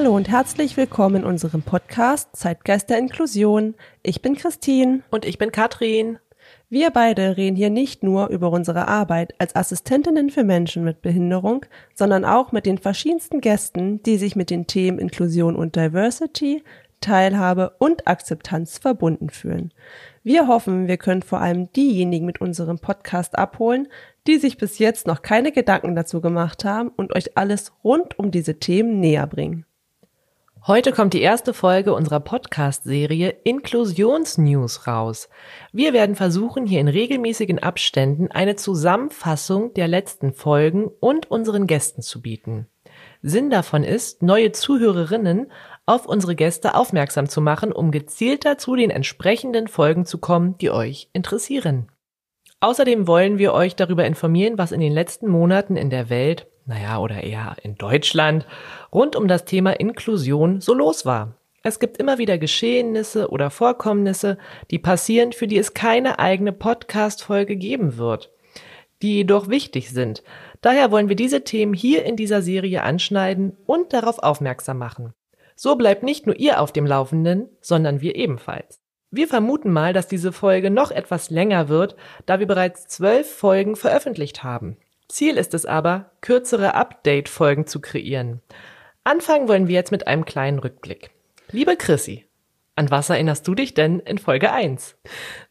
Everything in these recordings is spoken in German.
Hallo und herzlich willkommen in unserem Podcast Zeitgeist der Inklusion. Ich bin Christine. Und ich bin Katrin. Wir beide reden hier nicht nur über unsere Arbeit als Assistentinnen für Menschen mit Behinderung, sondern auch mit den verschiedensten Gästen, die sich mit den Themen Inklusion und Diversity, Teilhabe und Akzeptanz verbunden fühlen. Wir hoffen, wir können vor allem diejenigen mit unserem Podcast abholen, die sich bis jetzt noch keine Gedanken dazu gemacht haben und euch alles rund um diese Themen näher bringen. Heute kommt die erste Folge unserer Podcast-Serie Inklusionsnews raus. Wir werden versuchen, hier in regelmäßigen Abständen eine Zusammenfassung der letzten Folgen und unseren Gästen zu bieten. Sinn davon ist, neue Zuhörerinnen auf unsere Gäste aufmerksam zu machen, um gezielter zu den entsprechenden Folgen zu kommen, die euch interessieren. Außerdem wollen wir euch darüber informieren, was in den letzten Monaten in der Welt naja, oder eher in Deutschland, rund um das Thema Inklusion so los war. Es gibt immer wieder Geschehnisse oder Vorkommnisse, die passieren, für die es keine eigene Podcast-Folge geben wird, die jedoch wichtig sind. Daher wollen wir diese Themen hier in dieser Serie anschneiden und darauf aufmerksam machen. So bleibt nicht nur ihr auf dem Laufenden, sondern wir ebenfalls. Wir vermuten mal, dass diese Folge noch etwas länger wird, da wir bereits zwölf Folgen veröffentlicht haben. Ziel ist es aber, kürzere Update-Folgen zu kreieren. Anfangen wollen wir jetzt mit einem kleinen Rückblick. Liebe Chrissy, an was erinnerst du dich denn in Folge 1?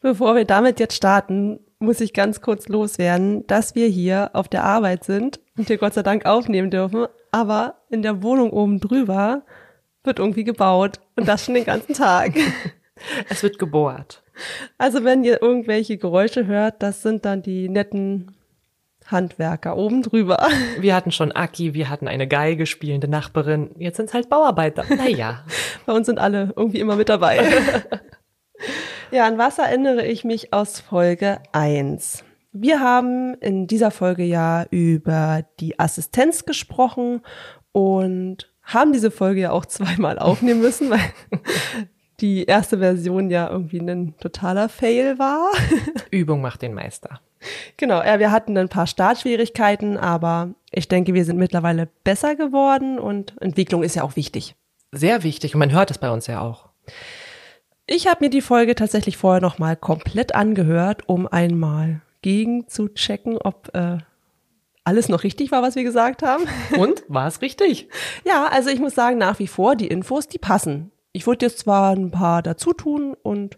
Bevor wir damit jetzt starten, muss ich ganz kurz loswerden, dass wir hier auf der Arbeit sind und hier Gott sei Dank aufnehmen dürfen, aber in der Wohnung oben drüber wird irgendwie gebaut und das schon den ganzen Tag. Es wird gebohrt. Also wenn ihr irgendwelche Geräusche hört, das sind dann die netten Handwerker oben drüber. Wir hatten schon Aki, wir hatten eine Geige spielende Nachbarin. Jetzt sind es halt Bauarbeiter. Naja. Bei uns sind alle irgendwie immer mit dabei. ja, an was erinnere ich mich aus Folge 1? Wir haben in dieser Folge ja über die Assistenz gesprochen und haben diese Folge ja auch zweimal aufnehmen müssen, weil die erste Version ja irgendwie ein totaler Fail war. Übung macht den Meister. Genau, ja, wir hatten ein paar Startschwierigkeiten, aber ich denke, wir sind mittlerweile besser geworden und Entwicklung ist ja auch wichtig. Sehr wichtig und man hört es bei uns ja auch. Ich habe mir die Folge tatsächlich vorher noch mal komplett angehört, um einmal gegen zu checken, ob äh, alles noch richtig war, was wir gesagt haben. Und war es richtig? ja, also ich muss sagen, nach wie vor die Infos, die passen. Ich würde jetzt zwar ein paar dazu tun und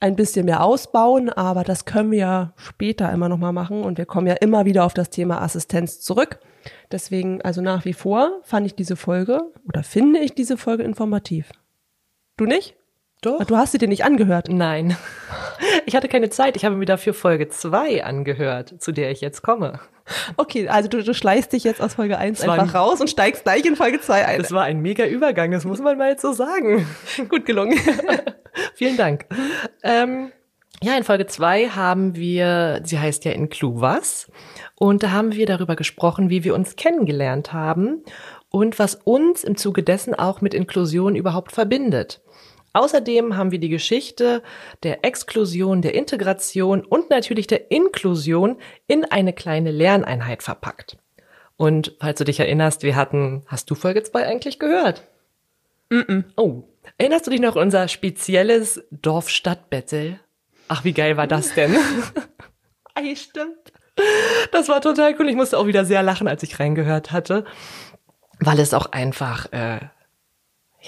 ein bisschen mehr ausbauen, aber das können wir ja später immer noch mal machen und wir kommen ja immer wieder auf das Thema Assistenz zurück. Deswegen, also nach wie vor fand ich diese Folge oder finde ich diese Folge informativ. Du nicht? Doch. Du hast sie dir nicht angehört? Nein. Ich hatte keine Zeit. Ich habe mir dafür Folge 2 angehört, zu der ich jetzt komme. Okay, also du, du schleißt dich jetzt aus Folge 1 einfach raus und steigst gleich in Folge 2 ein. Das war ein mega Übergang, das muss man mal jetzt so sagen. Gut gelungen. Vielen Dank. Ähm, ja, in Folge 2 haben wir, sie heißt ja Inclu was, und da haben wir darüber gesprochen, wie wir uns kennengelernt haben und was uns im Zuge dessen auch mit Inklusion überhaupt verbindet. Außerdem haben wir die Geschichte der Exklusion, der Integration und natürlich der Inklusion in eine kleine Lerneinheit verpackt. Und falls du dich erinnerst, wir hatten, hast du Folge 2 eigentlich gehört? Mm, -mm. Oh, erinnerst du dich noch unser spezielles Dorf-Stadt-Battle? Ach, wie geil war das denn? Ei, stimmt. Das war total cool. Ich musste auch wieder sehr lachen, als ich reingehört hatte, weil es auch einfach äh,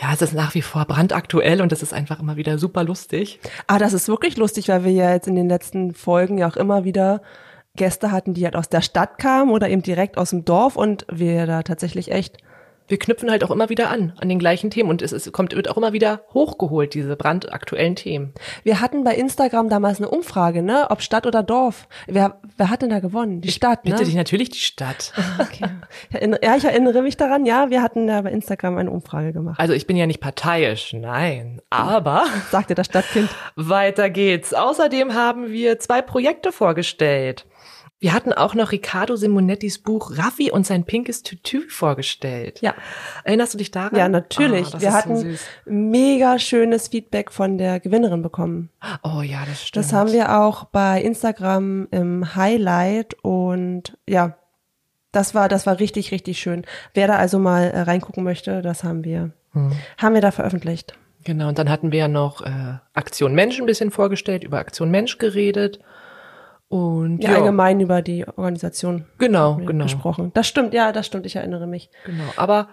ja, es ist nach wie vor brandaktuell und es ist einfach immer wieder super lustig. Ah, das ist wirklich lustig, weil wir ja jetzt in den letzten Folgen ja auch immer wieder Gäste hatten, die halt aus der Stadt kamen oder eben direkt aus dem Dorf und wir da tatsächlich echt wir knüpfen halt auch immer wieder an, an den gleichen Themen und es, es kommt, wird auch immer wieder hochgeholt, diese brandaktuellen Themen. Wir hatten bei Instagram damals eine Umfrage, ne, ob Stadt oder Dorf. Wer, wer hat denn da gewonnen? Die Stadt, Bitte ne? dich natürlich die Stadt. Okay. Ich Ja, ich erinnere mich daran, ja, wir hatten da bei Instagram eine Umfrage gemacht. Also ich bin ja nicht parteiisch, nein, aber Sagte das Stadtkind. weiter geht's. Außerdem haben wir zwei Projekte vorgestellt. Wir hatten auch noch Riccardo Simonettis Buch Raffi und sein pinkes Tütü vorgestellt. Ja. Erinnerst du dich daran? Ja, natürlich. Das wir so hatten süß. mega schönes Feedback von der Gewinnerin bekommen. Oh ja, das stimmt. Das haben wir auch bei Instagram im Highlight und ja, das war, das war richtig, richtig schön. Wer da also mal äh, reingucken möchte, das haben wir, Hm. haben wir da veröffentlicht. Genau, und dann hatten wir ja noch äh, Aktion Mensch ein bisschen vorgestellt, über Aktion Mensch geredet. Und Ja, ja, allgemein über die Organisation Genau, genau. gesprochen. Das stimmt, ja, das stimmt, ich erinnere mich. Genau. Aber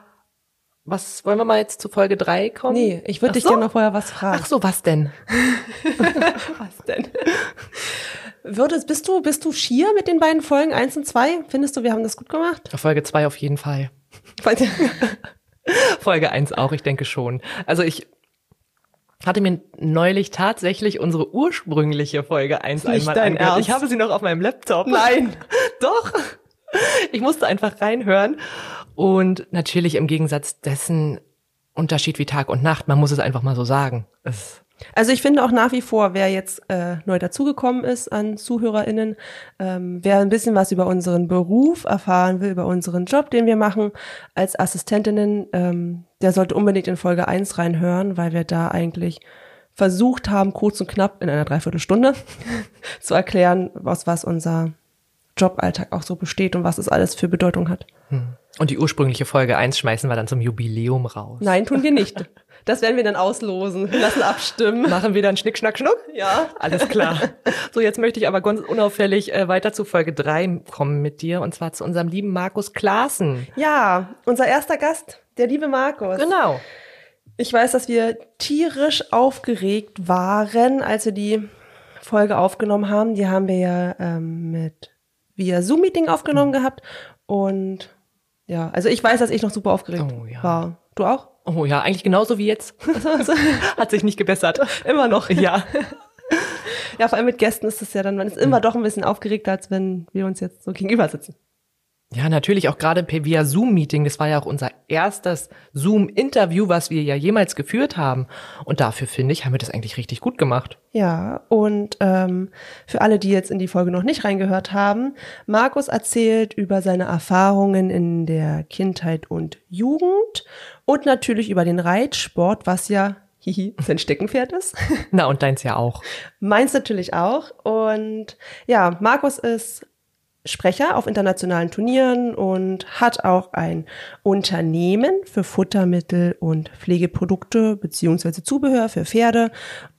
was wollen wir mal jetzt zu Folge drei kommen? Nee, ich würde dich so. gerne noch vorher was fragen. Ach so, was denn? was denn? Würdest, bist du, bist du schier mit den beiden Folgen eins und zwei? Findest du, wir haben das gut gemacht? Folge zwei auf jeden Fall. Folge eins auch, ich denke schon. Also ich hatte mir neulich tatsächlich unsere ursprüngliche Folge eins Nicht einmal dein angehört. Ernst? Ich habe sie noch auf meinem Laptop. Nein. Doch. Ich musste einfach reinhören. Und natürlich im Gegensatz dessen Unterschied wie Tag und Nacht. Man muss es einfach mal so sagen. Es, Also ich finde auch nach wie vor, wer jetzt äh, neu dazugekommen ist an ZuhörerInnen, ähm, wer ein bisschen was über unseren Beruf erfahren will, über unseren Job, den wir machen als Assistentinnen, ähm, der sollte unbedingt in Folge 1 reinhören, weil wir da eigentlich versucht haben, kurz und knapp in einer Dreiviertelstunde zu erklären, aus was unser Joballtag auch so besteht und was es alles für Bedeutung hat. Und die ursprüngliche Folge eins schmeißen wir dann zum Jubiläum raus. Nein, tun wir nicht. Das werden wir dann auslosen, lassen abstimmen. Machen wir dann Schnick, Schnack, Schnuck? Ja. Alles klar. So, jetzt möchte ich aber ganz unauffällig äh, weiter zu Folge drei kommen mit dir und zwar zu unserem lieben Markus Klaassen. Ja, unser erster Gast, der liebe Markus. Genau. Ich weiß, dass wir tierisch aufgeregt waren, als wir die Folge aufgenommen haben. Die haben wir ja ähm, mit via Zoom-Meeting aufgenommen gehabt. Und ja, also ich weiß, dass ich noch super aufgeregt Oh, ja. war. Du auch? Oh ja, eigentlich genauso wie jetzt. Hat sich nicht gebessert. Immer noch. Ja. Ja, vor allem mit Gästen ist es ja dann, man ist immer doch ein bisschen aufgeregter, als wenn wir uns jetzt so gegenüber sitzen. Ja, natürlich auch gerade per via Zoom-Meeting. Das war ja auch unser erstes Zoom-Interview, was wir ja jemals geführt haben. Und dafür finde ich, haben wir das eigentlich richtig gut gemacht. Ja, und ähm, für alle, die jetzt in die Folge noch nicht reingehört haben, Markus erzählt über seine Erfahrungen in der Kindheit und Jugend und natürlich über den Reitsport, was ja hihi, sein Steckenpferd ist. Na, und deins ja auch. Meins natürlich auch. Und ja, Markus ist Sprecher auf internationalen Turnieren und hat auch ein Unternehmen für Futtermittel und Pflegeprodukte beziehungsweise Zubehör für Pferde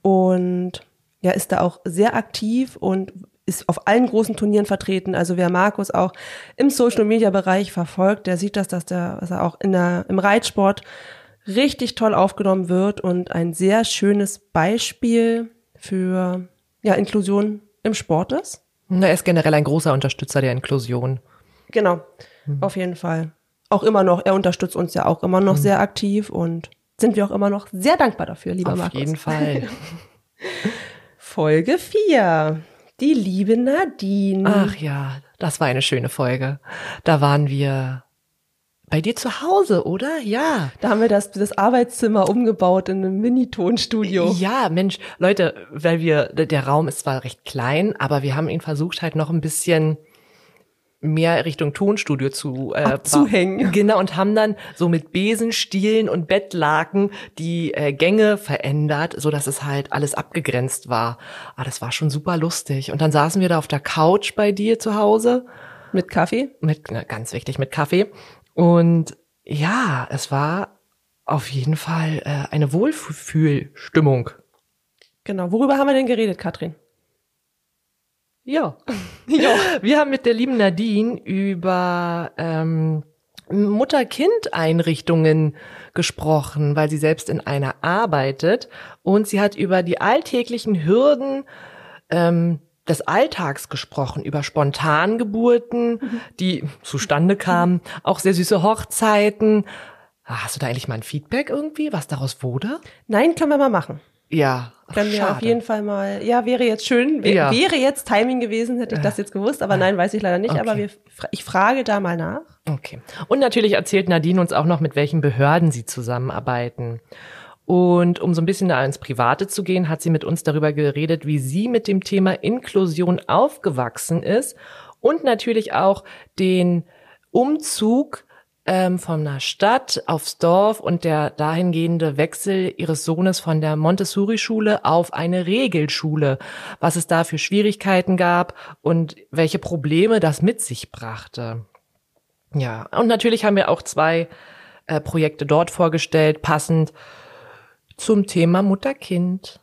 und ja, ist da auch sehr aktiv und ist auf allen großen Turnieren vertreten. Also wer Markus auch im Social Media Bereich verfolgt, der sieht das, dass der, dass er auch in der, im Reitsport richtig toll aufgenommen wird und ein sehr schönes Beispiel für ja, Inklusion im Sport ist. Na, er ist generell ein großer Unterstützer der Inklusion. Genau, auf jeden Fall. Auch immer noch, er unterstützt uns ja auch immer noch sehr aktiv und sind wir auch immer noch sehr dankbar dafür, lieber Auf Markus. jeden Fall. Folge 4. Die liebe Nadine. Ach ja, das war eine schöne Folge. Da waren wir bei dir zu Hause, oder? Ja. Da haben wir das, das Arbeitszimmer umgebaut in einem Mini-Tonstudio. Ja, Mensch, Leute, weil wir, der Raum ist zwar recht klein, aber wir haben ihn versucht halt noch ein bisschen mehr Richtung Tonstudio zu äh, Abzuhängen. ba- Genau, und haben dann so mit Besenstielen und Bettlaken die äh, Gänge verändert, so dass es halt alles abgegrenzt war. Ah, das war schon super lustig. Und dann saßen wir da auf der Couch bei dir zu Hause Mit Kaffee. mit, na, ganz wichtig, mit Kaffee. Und ja, es war auf jeden Fall äh, eine Wohlfühlstimmung. Genau. Worüber haben wir denn geredet, Katrin? Ja. ja. Wir haben mit der lieben Nadine über ähm, Mutter-Kind-Einrichtungen gesprochen, weil sie selbst in einer arbeitet. Und sie hat über die alltäglichen Hürden ähm, des Alltags gesprochen, über Spontangeburten, die zustande kamen, auch sehr süße Hochzeiten, Hast du da eigentlich mal ein Feedback irgendwie, was daraus wurde? Nein, können wir mal machen. Ja. Ach, Können wir auf jeden Fall mal, ja, wäre jetzt schön, wär, Ja. wäre jetzt Timing gewesen, hätte ich das jetzt gewusst, aber nein, weiß ich leider nicht, Okay. aber wir, ich frage da mal nach. Okay. Und natürlich erzählt Nadine uns auch noch, mit welchen Behörden sie zusammenarbeiten. Und um so ein bisschen da ins Private zu gehen, hat sie mit uns darüber geredet, wie sie mit dem Thema Inklusion aufgewachsen ist und natürlich auch den Umzug ähm, von einer Stadt aufs Dorf und der dahingehende Wechsel ihres Sohnes von der Montessori-Schule auf eine Regelschule, was es da für Schwierigkeiten gab und welche Probleme das mit sich brachte. Ja, und natürlich haben wir auch zwei äh, Projekte dort vorgestellt, passend zum Thema Mutter-Kind.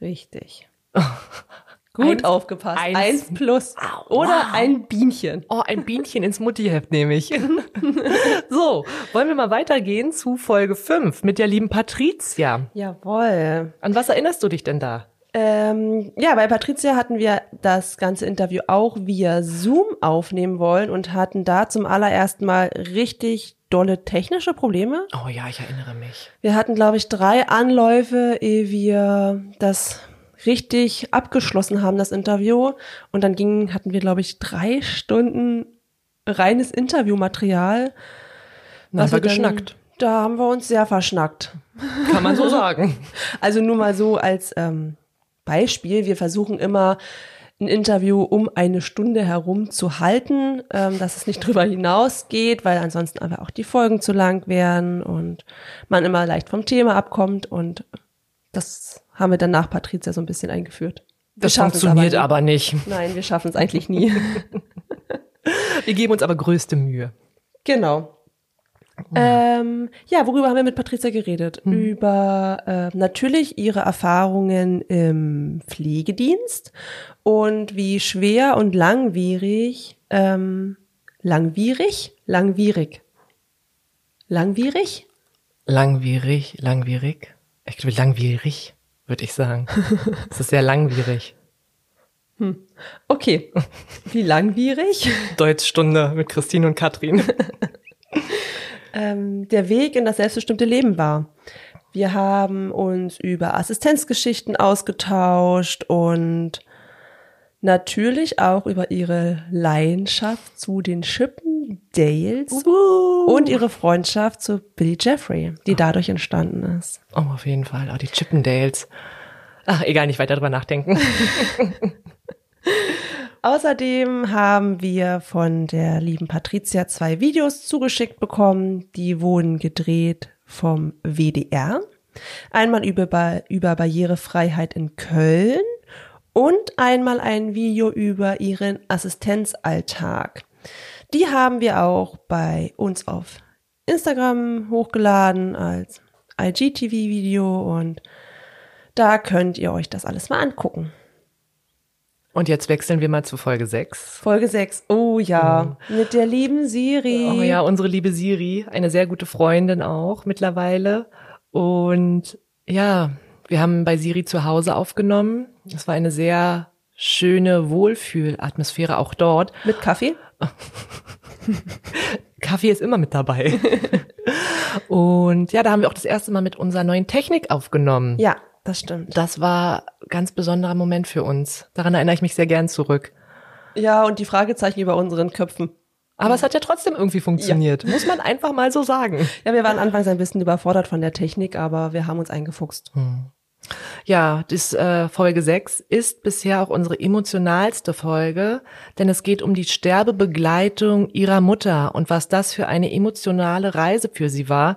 Richtig. Gut Eins- aufgepasst. eins- Eins, plus. Au, Oder wow. ein Bienchen. Oh, ein Bienchen ins Muttiheft nehme ich. so, wollen wir mal weitergehen zu Folge 5 mit der lieben Patricia. Jawohl. An was erinnerst du dich denn da? Ähm, ja, bei Patricia hatten wir das ganze Interview auch via Zoom aufnehmen wollen und hatten da zum allerersten Mal richtig dolle technische Probleme. Oh ja, ich erinnere mich. Wir hatten, glaube ich, drei Anläufe, ehe wir das richtig abgeschlossen haben, das Interview. Und dann ging, hatten wir, glaube ich, drei Stunden reines Interviewmaterial. Na, was aber wir geschnackt. Da haben wir uns sehr verschnackt. Kann man so sagen. Also nur mal so als ähm, Beispiel. Wir versuchen immer ein Interview um eine Stunde herum zu halten, ähm, dass es nicht drüber hinausgeht, weil ansonsten aber auch die Folgen zu lang wären und man immer leicht vom Thema abkommt und das haben wir dann nach Patricia so ein bisschen eingeführt. Wir Das funktioniert nie. aber nicht. Nein, wir schaffen es eigentlich nie. Wir geben uns aber größte Mühe. Genau. Ähm, ja, worüber haben wir mit Patricia geredet? Über äh, natürlich ihre Erfahrungen im Pflegedienst und wie schwer und langwierig, ähm, langwierig, langwierig, langwierig, Langwierig, langwierig. Ich glaube, langwierig, würde ich sagen. Es ist sehr langwierig. okay, wie langwierig Deutschstunde mit Christine und Katrin. ähm, der Weg in das selbstbestimmte Leben war. Wir haben uns über Assistenzgeschichten ausgetauscht und natürlich auch über ihre Leidenschaft zu den Chippendales und ihre Freundschaft zu Billy Jeffrey, die dadurch entstanden ist. Oh, auf jeden Fall. Oh, die Chippendales. Ach, egal, nicht weiter drüber nachdenken. Außerdem haben wir von der lieben Patricia zwei Videos zugeschickt bekommen. Die wurden gedreht vom WDR. Einmal über, über Barrierefreiheit in Köln und einmal ein Video über ihren Assistenzalltag. Die haben wir auch bei uns auf Instagram hochgeladen als IGTV-Video und da könnt ihr euch das alles mal angucken. Und jetzt wechseln wir mal zu Folge 6. Folge 6. Oh ja, mit der lieben Siri. Oh ja, unsere liebe Siri, eine sehr gute Freundin auch mittlerweile. Und ja, wir haben bei Siri zu Hause aufgenommen. Es war eine sehr schöne Wohlfühlatmosphäre auch dort. Mit Kaffee? Kaffee ist immer mit dabei. Und ja, da haben wir auch das erste Mal mit unserer neuen Technik aufgenommen. Ja, das stimmt. Das war ein ganz besonderer Moment für uns. Daran erinnere ich mich sehr gern zurück. Ja, und die Fragezeichen über unseren Köpfen. Aber es hat ja trotzdem irgendwie funktioniert. Muss man einfach mal so sagen. Ja, wir waren anfangs ein bisschen überfordert von der Technik, aber wir haben uns eingefuchst. Ja, das äh, Folge 6 ist bisher auch unsere emotionalste Folge, denn es geht um die Sterbebegleitung ihrer Mutter und was das für eine emotionale Reise für sie war.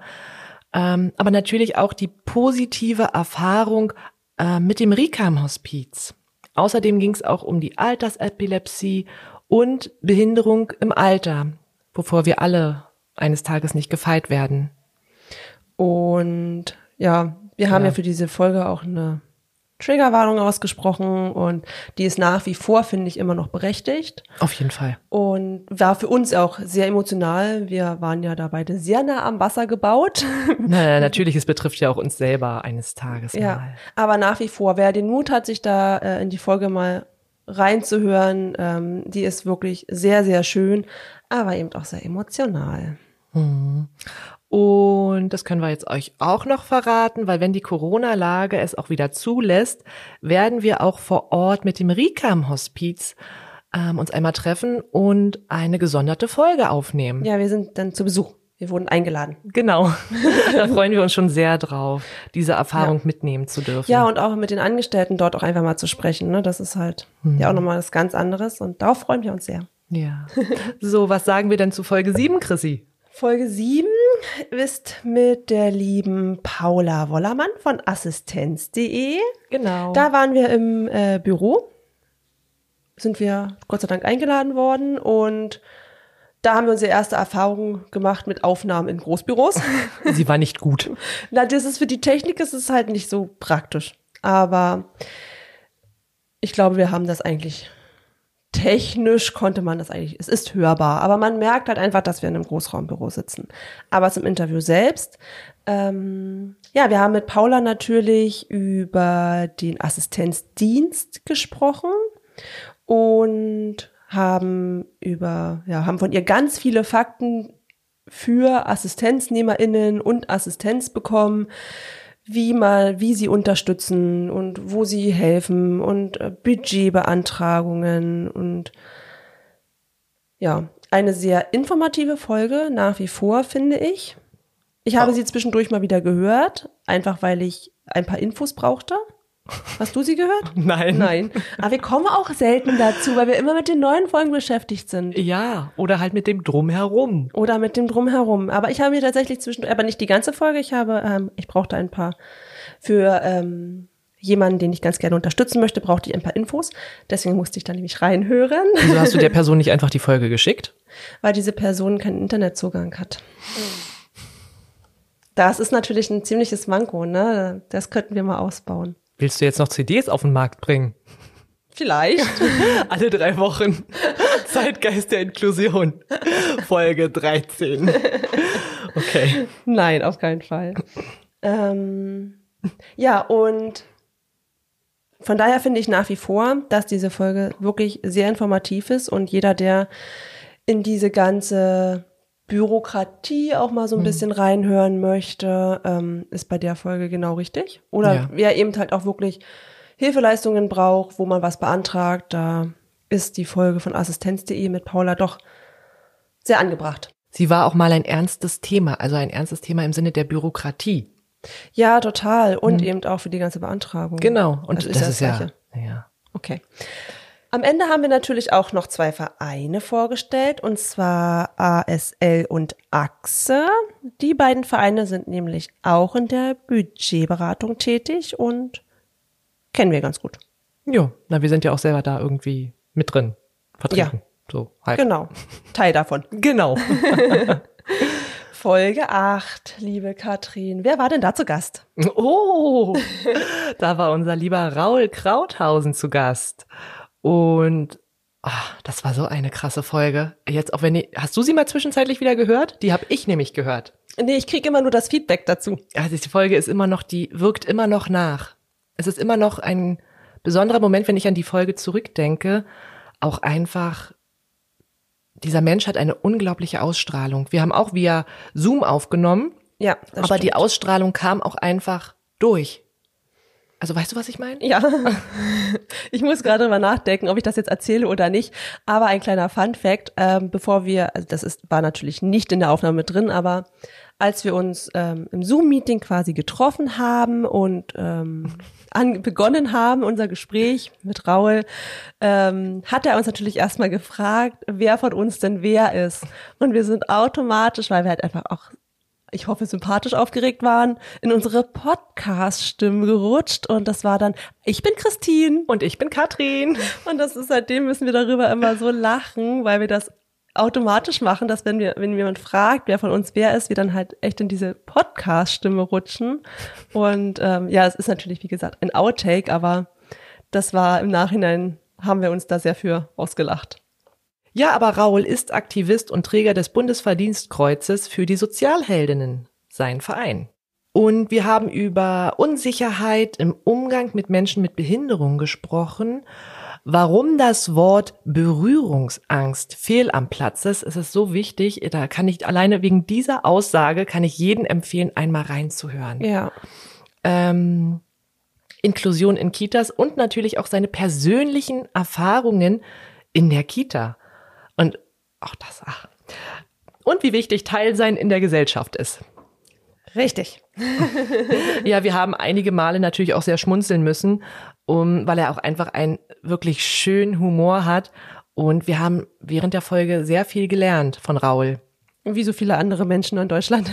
Ähm, aber natürlich auch die positive Erfahrung äh, mit dem Rikam-Hospiz. Außerdem ging es auch um die Altersepilepsie und Behinderung im Alter, wovor wir alle eines Tages nicht gefeit werden. Und ja, wir haben Ja. ja, für diese Folge auch eine Triggerwarnung ausgesprochen und die ist nach wie vor, finde ich, immer noch berechtigt Auf jeden Fall. und war für uns auch sehr emotional. Wir waren ja da beide sehr nah am Wasser gebaut. Na, na, natürlich, es betrifft ja auch uns selber eines Tages Ja, mal. aber nach wie vor, wer den Mut hat, sich da äh, in die Folge mal reinzuhören, ähm, die ist wirklich sehr, sehr schön, aber eben auch sehr emotional. Und das können wir jetzt euch auch noch verraten, weil wenn die Corona-Lage es auch wieder zulässt, werden wir auch vor Ort mit dem Rikam-Hospiz ähm, uns einmal treffen und eine gesonderte Folge aufnehmen. Ja, wir sind dann zu Besuch. Wir wurden eingeladen. Genau. da freuen wir uns schon sehr drauf, diese Erfahrung ja. mitnehmen zu dürfen. Ja, und auch mit den Angestellten dort auch einfach mal zu sprechen. Ne? Das ist halt mhm. ja auch nochmal was ganz anderes und darauf freuen wir uns sehr. Ja. So, was sagen wir denn zu Folge 7, Chrissy? Folge 7 ist mit der lieben Paula Wollermann von assistenz.de. Genau. Da waren wir im äh, Büro, sind wir Gott sei Dank eingeladen worden und da haben wir unsere erste Erfahrung gemacht mit Aufnahmen in Großbüros. Sie war nicht gut. Na, das ist für die Technik ist es halt nicht so praktisch. Aber ich glaube, wir haben das eigentlich technisch konnte man das eigentlich, es ist hörbar, aber man merkt halt einfach, dass wir in einem Großraumbüro sitzen. Aber zum Interview selbst, ähm, ja, wir haben mit Paula natürlich über den Assistenzdienst gesprochen und haben über, ja, haben von ihr ganz viele Fakten für AssistenznehmerInnen und Assistenz bekommen, wie mal, wie sie unterstützen und wo sie helfen und äh, Budgetbeantragungen und ja, eine sehr informative Folge nach wie vor, finde ich. Ich habe sie zwischendurch mal wieder gehört, einfach weil ich ein paar Infos brauchte. Hast du sie gehört? Nein. Nein. Aber wir kommen auch selten dazu, weil wir immer mit den neuen Folgen beschäftigt sind. Ja, oder halt mit dem Drumherum. Oder mit dem Drumherum. Aber ich habe mir tatsächlich zwischen, aber nicht die ganze Folge. Ich habe, ähm, ich brauchte ein paar für ähm, jemanden, den ich ganz gerne unterstützen möchte, brauchte ich ein paar Infos. Deswegen musste ich da nämlich reinhören. Wieso hast du der Person nicht einfach die Folge geschickt? Weil diese Person keinen Internetzugang hat. Das ist natürlich ein ziemliches Manko, ne? Das könnten wir mal ausbauen. Willst du jetzt noch CDs auf den Markt bringen? Vielleicht. Alle drei Wochen. Zeitgeist der Inklusion. Folge 13. Okay. Nein, auf keinen Fall. Ähm, ja, und von daher finde ich nach wie vor, dass diese Folge wirklich sehr informativ ist und jeder, der in diese ganze Bürokratie auch mal so ein hm. bisschen reinhören möchte, ähm, ist bei der Folge genau richtig. Oder ja. wer eben halt auch wirklich Hilfeleistungen braucht, wo man was beantragt, da ist die Folge von assistenz.de mit Paula doch sehr angebracht. Sie war auch mal ein ernstes Thema, also ein ernstes Thema im Sinne der Bürokratie. Ja, total. Und hm. eben auch für die ganze Beantragung. Genau. Und also das, ist, das ist ja, ja. Okay. Am Ende haben wir natürlich auch noch zwei Vereine vorgestellt, und zwar ASL und AXE. Die beiden Vereine sind nämlich auch in der Budgetberatung tätig und kennen wir ganz gut. Ja, na, wir sind ja auch selber da irgendwie mit drin vertreten. Ja. So, halt. Genau. Teil davon. genau. Folge 8, liebe Katrin. Wer war denn da zu Gast? Oh, da war unser lieber Raul Krauthausen zu Gast. Und ach, das war so eine krasse Folge. Jetzt auch wenn die, hast du sie mal zwischenzeitlich wieder gehört? Die habe ich nämlich gehört. Nee, ich krieg immer nur das Feedback dazu. Also die Folge ist immer noch, die wirkt immer noch nach. Es ist immer noch ein besonderer Moment, wenn ich an die Folge zurückdenke. Auch einfach, dieser Mensch hat eine unglaubliche Ausstrahlung. Wir haben auch via Zoom aufgenommen. Ja. aber stimmt. die Ausstrahlung kam auch einfach durch. Also weißt du, was ich meine? Ja. Ich muss gerade mal nachdenken, ob ich das jetzt erzähle oder nicht. Aber ein kleiner Fun Fact, ähm, bevor wir, also das ist, war natürlich nicht in der Aufnahme mit drin, aber als wir uns ähm, im Zoom-Meeting quasi getroffen haben und ähm, an, begonnen haben, unser Gespräch mit Raul, ähm, hat er uns natürlich erstmal gefragt, wer von uns denn wer ist. Und wir sind automatisch, weil wir halt einfach auch ich hoffe, sympathisch aufgeregt waren, in unsere Podcast-Stimmen gerutscht. Und das war dann, ich bin Christine. Und ich bin Katrin. Und das ist seitdem müssen wir darüber immer so lachen, weil wir das automatisch machen, dass wenn wir, wenn jemand fragt, wer von uns wer ist, wir dann halt echt in diese Podcast-Stimme rutschen. Und ähm, ja, es ist natürlich, wie gesagt, ein Outtake, aber das war im Nachhinein, haben wir uns da sehr für ausgelacht. Ja, aber Raul ist Aktivist und Träger des Bundesverdienstkreuzes für die Sozialheldinnen, sein Verein. Und wir haben über Unsicherheit im Umgang mit Menschen mit Behinderung gesprochen, Warum das Wort Berührungsangst fehl am Platz ist, ist es so wichtig. Da kann ich alleine wegen dieser Aussage kann ich jeden empfehlen, einmal reinzuhören. Ja. Ähm, Inklusion in Kitas und natürlich auch seine persönlichen Erfahrungen in der Kita. Auch das, ach. Und wie wichtig Teil sein in der Gesellschaft ist. Richtig. ja, wir haben einige Male natürlich auch sehr schmunzeln müssen, um, weil er auch einfach einen wirklich schönen Humor hat. Und wir haben während der Folge sehr viel gelernt von Raul. Wie so viele andere Menschen in Deutschland.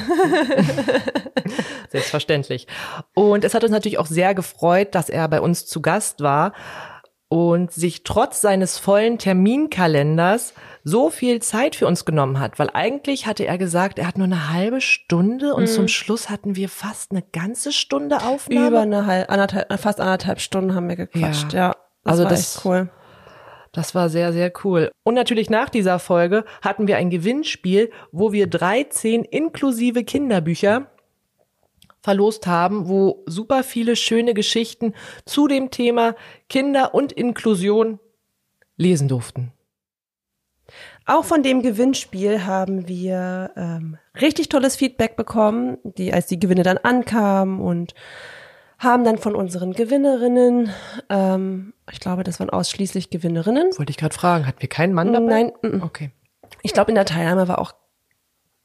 Selbstverständlich. Und es hat uns natürlich auch sehr gefreut, dass er bei uns zu Gast war und sich trotz seines vollen Terminkalenders so viel Zeit für uns genommen hat, weil eigentlich hatte er gesagt, er hat nur eine halbe Stunde und mhm. zum Schluss hatten wir fast eine ganze Stunde Aufnahme. Über eine halbe, anderthalb, fast anderthalb Stunden haben wir gequatscht, ja. ja das also war das, cool. Das war sehr, sehr cool. Und natürlich nach dieser Folge hatten wir ein Gewinnspiel, wo wir 13 inklusive Kinderbücher verlost haben, wo super viele schöne Geschichten zu dem Thema Kinder und Inklusion lesen durften. Auch von dem Gewinnspiel haben wir ähm, richtig tolles Feedback bekommen, die als die Gewinne dann ankamen und haben dann von unseren Gewinnerinnen, ähm, ich glaube, das waren ausschließlich Gewinnerinnen. Wollte ich gerade fragen, hatten wir keinen Mann dabei? Nein, m -m. okay. Ich glaube, in der Teilnahme war auch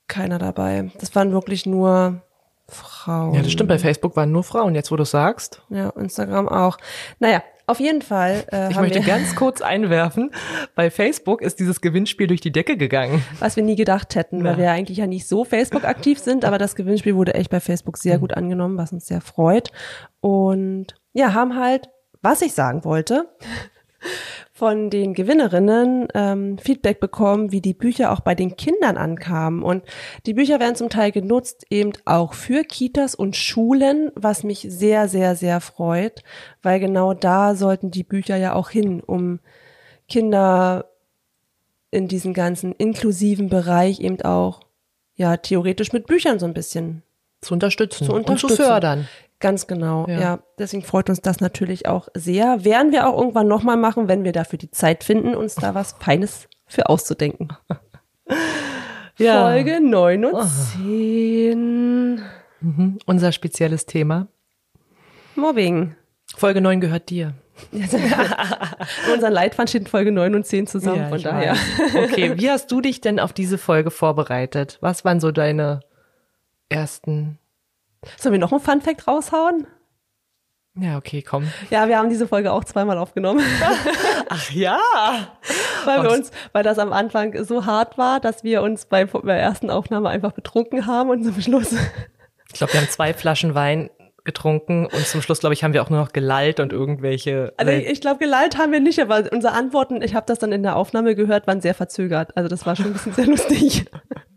keiner dabei. Das waren wirklich nur Frauen. Ja, das stimmt. Bei Facebook waren nur Frauen, jetzt wo du sagst. Ja, Instagram auch. Naja, auf jeden Fall. Äh, ich möchte ganz kurz einwerfen, bei Facebook ist dieses Gewinnspiel durch die Decke gegangen. Was wir nie gedacht hätten, ja. weil wir ja eigentlich ja nicht so Facebook aktiv sind, aber das Gewinnspiel wurde echt bei Facebook sehr mhm. gut angenommen, was uns sehr freut. Und ja, haben halt, was ich sagen wollte, von den Gewinnerinnen ähm, Feedback bekommen, wie die Bücher auch bei den Kindern ankamen. Und die Bücher werden zum Teil genutzt eben auch für Kitas und Schulen, was mich sehr, sehr, sehr freut, weil genau da sollten die Bücher ja auch hin, um Kinder in diesen ganzen inklusiven Bereich eben auch ja theoretisch mit Büchern so ein bisschen zu unterstützen, zu unterstützen. und zu fördern. Ganz genau, ja. ja. Deswegen freut uns das natürlich auch sehr. Werden wir auch irgendwann nochmal machen, wenn wir dafür die Zeit finden, uns da was Feines für auszudenken. ja. Folge 9 und 10. Mhm. Unser spezielles Thema. Mobbing. Folge 9 gehört dir. Unser Leitfaden steht in Folge 9 und 10 zusammen, ja, von daher. Weiß. Okay, wie hast du dich denn auf diese Folge vorbereitet? Was waren so deine ersten Sollen wir noch einen Fun-Fact raushauen? Ja, okay, komm. Ja, wir haben diese Folge auch zweimal aufgenommen. Ach ja. weil wir uns, weil das am Anfang so hart war, dass wir uns bei, bei der ersten Aufnahme einfach betrunken haben und zum Schluss. Ich glaube, wir haben zwei Flaschen Wein getrunken und zum Schluss, glaube ich, haben wir auch nur noch gelallt und irgendwelche. Also ich, ich glaube, gelallt haben wir nicht, aber unsere Antworten, ich habe das dann in der Aufnahme gehört, waren sehr verzögert. Also das war schon ein bisschen sehr lustig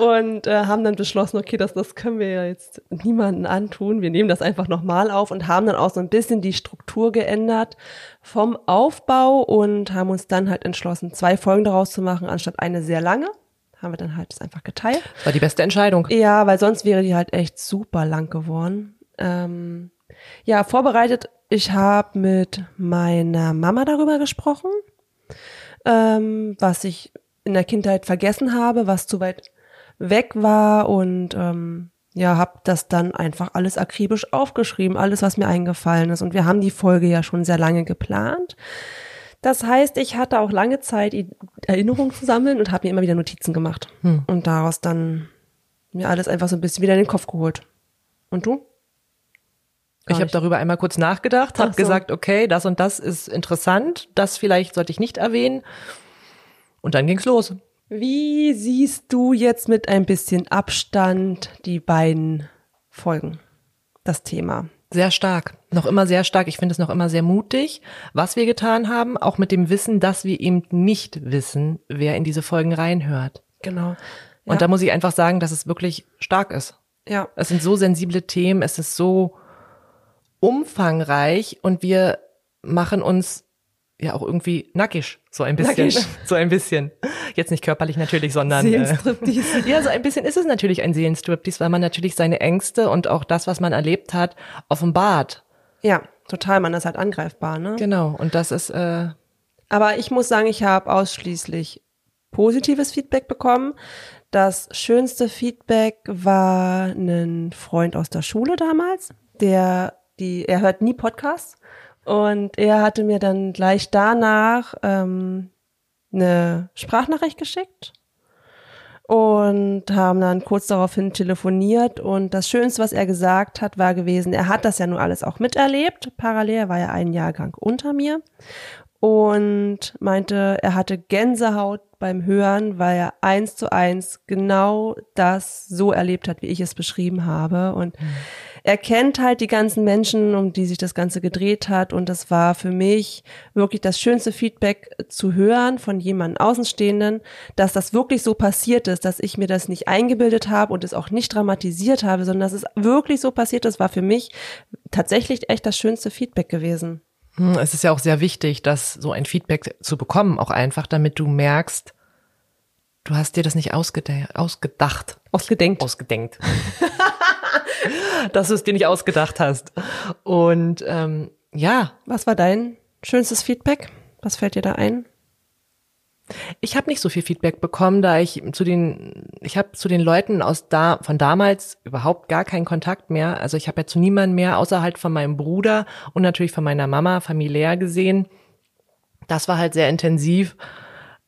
und äh, haben dann beschlossen, okay, das, das können wir ja jetzt niemanden antun. Wir nehmen das einfach nochmal auf und haben dann auch so ein bisschen die Struktur geändert vom Aufbau und haben uns dann halt entschlossen, zwei Folgen daraus zu machen, anstatt eine sehr lange. Haben wir dann halt das einfach geteilt. War die beste Entscheidung. Ja, weil sonst wäre die halt echt super lang geworden. Ähm, ja, vorbereitet, ich habe mit meiner Mama darüber gesprochen, ähm, was ich in der Kindheit vergessen habe, was zu weit weg war und ähm, ja, habe das dann einfach alles akribisch aufgeschrieben, alles, was mir eingefallen ist. Und wir haben die Folge ja schon sehr lange geplant. Das heißt, ich hatte auch lange Zeit, Erinnerungen zu sammeln und habe mir immer wieder Notizen gemacht. Hm. Und daraus dann mir alles einfach so ein bisschen wieder in den Kopf geholt. Und du? Gar ich habe darüber einmal kurz nachgedacht, habe so. gesagt, okay, das und das ist interessant, das vielleicht sollte ich nicht erwähnen. Und dann ging's los. Wie siehst du jetzt mit ein bisschen Abstand die beiden Folgen, das Thema? Sehr stark, noch immer sehr stark. Ich finde es noch immer sehr mutig, was wir getan haben, auch mit dem Wissen, dass wir eben nicht wissen, wer in diese Folgen reinhört. Genau. Ja. Und da muss ich einfach sagen, dass es wirklich stark ist. Ja. Es sind so sensible Themen, es ist so umfangreich und wir machen uns ja auch irgendwie nackig, so ein bisschen, nackig. so ein bisschen. Jetzt nicht körperlich natürlich, sondern äh, ja, so ein bisschen ist es natürlich ein Seelenstriptease, weil man natürlich seine Ängste und auch das, was man erlebt hat, offenbart. Ja. total, man ist halt angreifbar, ne? Genau, und das ist, äh, Aber ich muss sagen, ich habe ausschließlich positives Feedback bekommen. Das schönste Feedback war ein Freund aus der Schule damals, der die, er hört nie Podcasts und er hatte mir dann gleich danach ähm, eine Sprachnachricht geschickt und haben dann kurz daraufhin telefoniert und das Schönste, was er gesagt hat, war gewesen, er hat das ja nur alles auch miterlebt, parallel, er war ja ein Jahrgang unter mir und meinte, er hatte Gänsehaut beim Hören, weil er eins zu eins genau das so erlebt hat, wie ich es beschrieben habe. Und mhm. Er kennt halt die ganzen Menschen, um die sich das Ganze gedreht hat. Und das war für mich wirklich das schönste Feedback zu hören von jemandem Außenstehenden, dass das wirklich so passiert ist, dass ich mir das nicht eingebildet habe und es auch nicht dramatisiert habe, sondern dass es wirklich so passiert ist, war für mich tatsächlich echt das schönste Feedback gewesen. Hm, es ist ja auch sehr wichtig, das so ein Feedback zu bekommen, auch einfach, damit du merkst, du hast dir das nicht ausgedacht, ausgedacht, ausgedenkt, ausgedenkt, dass du es dir nicht ausgedacht hast. Und ähm, ja, was war dein schönstes Feedback? Was fällt dir da ein? Ich habe nicht so viel Feedback bekommen, da ich zu den, ich habe zu den Leuten aus da von damals überhaupt gar keinen Kontakt mehr. Also ich habe ja zu niemandem mehr, außer halt von meinem Bruder und natürlich von meiner Mama familiär gesehen. Das war halt sehr intensiv,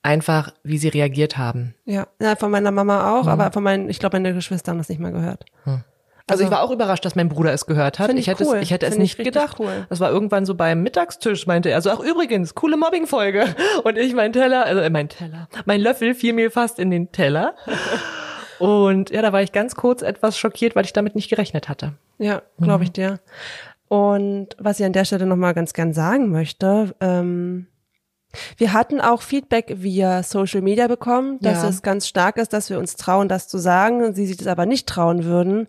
einfach wie sie reagiert haben. Ja, ja von meiner Mama auch, mhm. aber von meinen, ich glaube, meine Geschwister haben das nicht mehr gehört. Mhm. Also, also, ich war auch überrascht, dass mein Bruder es gehört hat. Ich, ich, hätte cool. es, ich hätte es nicht gedacht. Cool. Das war irgendwann so beim Mittagstisch, meinte er so, ach übrigens, coole Mobbing-Folge. Und ich mein Teller, also mein Teller, mein Löffel fiel mir fast in den Teller. Und ja, da war ich ganz kurz etwas schockiert, weil ich damit nicht gerechnet hatte. Ja, glaube mhm. ich dir. Und was ich an der Stelle nochmal ganz gern sagen möchte, ähm, wir hatten auch Feedback via Social Media bekommen, dass ja. es ganz stark ist, dass wir uns trauen, das zu sagen, sie sich das aber nicht trauen würden.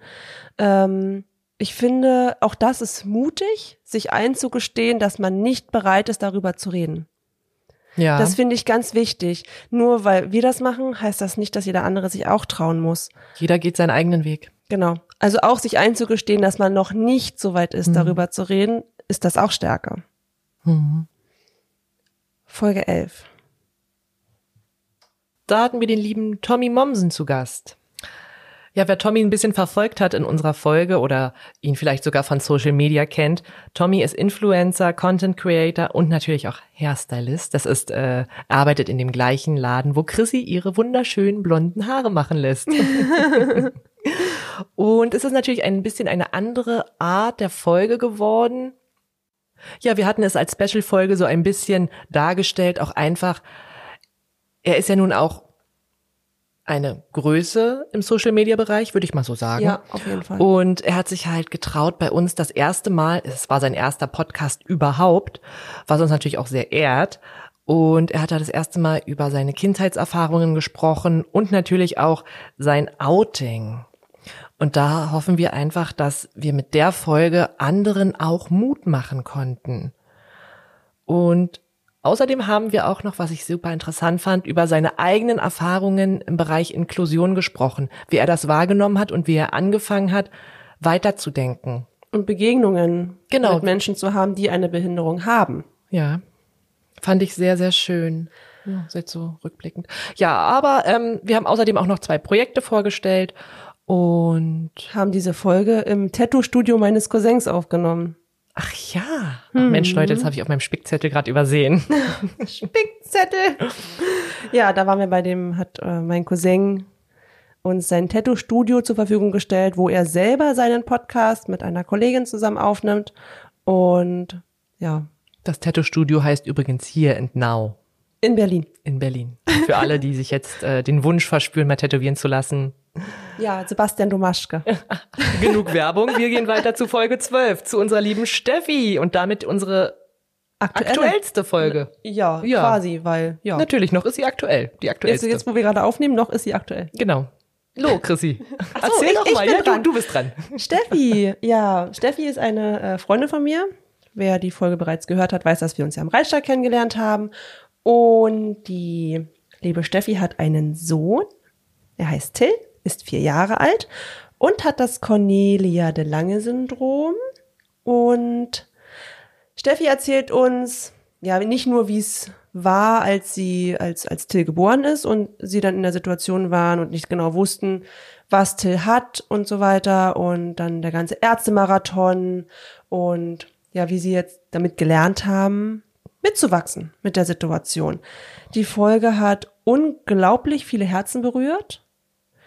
Ähm, ich finde, auch das ist mutig, sich einzugestehen, dass man nicht bereit ist, darüber zu reden. Ja. Das finde ich ganz wichtig. Nur weil wir das machen, heißt das nicht, dass jeder andere sich auch trauen muss. Jeder geht seinen eigenen Weg. Genau. Also auch sich einzugestehen, dass man noch nicht so weit ist, mhm. darüber zu reden, ist das auch stärker. Mhm. Folge 11. Da hatten wir den lieben Tommy Mommsen zu Gast. Ja, wer Tommy ein bisschen verfolgt hat in unserer Folge oder ihn vielleicht sogar von Social Media kennt, Tommy ist Influencer, Content Creator und natürlich auch Hairstylist. Das ist, äh, arbeitet in dem gleichen Laden, wo Chrissy ihre wunderschönen blonden Haare machen lässt. und es ist natürlich ein bisschen eine andere Art der Folge geworden. Ja, wir hatten es als Special-Folge so ein bisschen dargestellt, auch einfach, er ist ja nun auch eine Größe im Social-Media-Bereich, würde ich mal so sagen. Ja, auf jeden Fall. Und er hat sich halt getraut, bei uns das erste Mal, es war sein erster Podcast überhaupt, was uns natürlich auch sehr ehrt. Und er hat da das erste Mal über seine Kindheitserfahrungen gesprochen und natürlich auch sein Outing. Und da hoffen wir einfach, dass wir mit der Folge anderen auch Mut machen konnten. Und außerdem haben wir auch noch, was ich super interessant fand, über seine eigenen Erfahrungen im Bereich Inklusion gesprochen, wie er das wahrgenommen hat und wie er angefangen hat, weiterzudenken. Und Begegnungen genau. mit Menschen zu haben, die eine Behinderung haben. Ja, fand ich sehr, sehr schön. Ja, seid so rückblickend. Ja, aber ähm, wir haben außerdem auch noch zwei Projekte vorgestellt und haben diese Folge im Tattoo-Studio meines Cousins aufgenommen. Ach ja. Ach, hm. Mensch, Leute, das habe ich auf meinem Spickzettel gerade übersehen. Spickzettel. Ja, da waren wir bei dem, hat äh, mein Cousin uns sein Tattoo-Studio zur Verfügung gestellt, wo er selber seinen Podcast mit einer Kollegin zusammen aufnimmt. Und ja. Das Tattoo-Studio heißt übrigens hier and now. In Berlin. In Berlin. Für alle, die sich jetzt äh, den Wunsch verspüren, mal tätowieren zu lassen, ja, Sebastian Domaschke. Genug Werbung. Wir gehen weiter zu Folge 12, zu unserer lieben Steffi und damit unsere Aktuelle. aktuellste Folge. Ja, ja, quasi, weil, ja. Natürlich, noch ist sie aktuell. Die aktuellste. Jetzt, jetzt, wo wir gerade aufnehmen, noch ist sie aktuell. Genau. Lo, Chrissy. Ach so, Erzähl ich, doch mal. Ja, du, du bist dran. Steffi, ja. Steffi ist eine äh, Freundin von mir. Wer die Folge bereits gehört hat, weiß, dass wir uns ja am Reichstag kennengelernt haben. Und die liebe Steffi hat einen Sohn. Er heißt Till ist vier Jahre alt und hat das Cornelia de Lange Syndrom und Steffi erzählt uns, ja, nicht nur, wie es war, als sie, als, als Till geboren ist und sie dann in der Situation waren und nicht genau wussten, was Till hat und so weiter und dann der ganze Ärztemarathon und ja, wie sie jetzt damit gelernt haben, mitzuwachsen mit der Situation. Die Folge hat unglaublich viele Herzen berührt.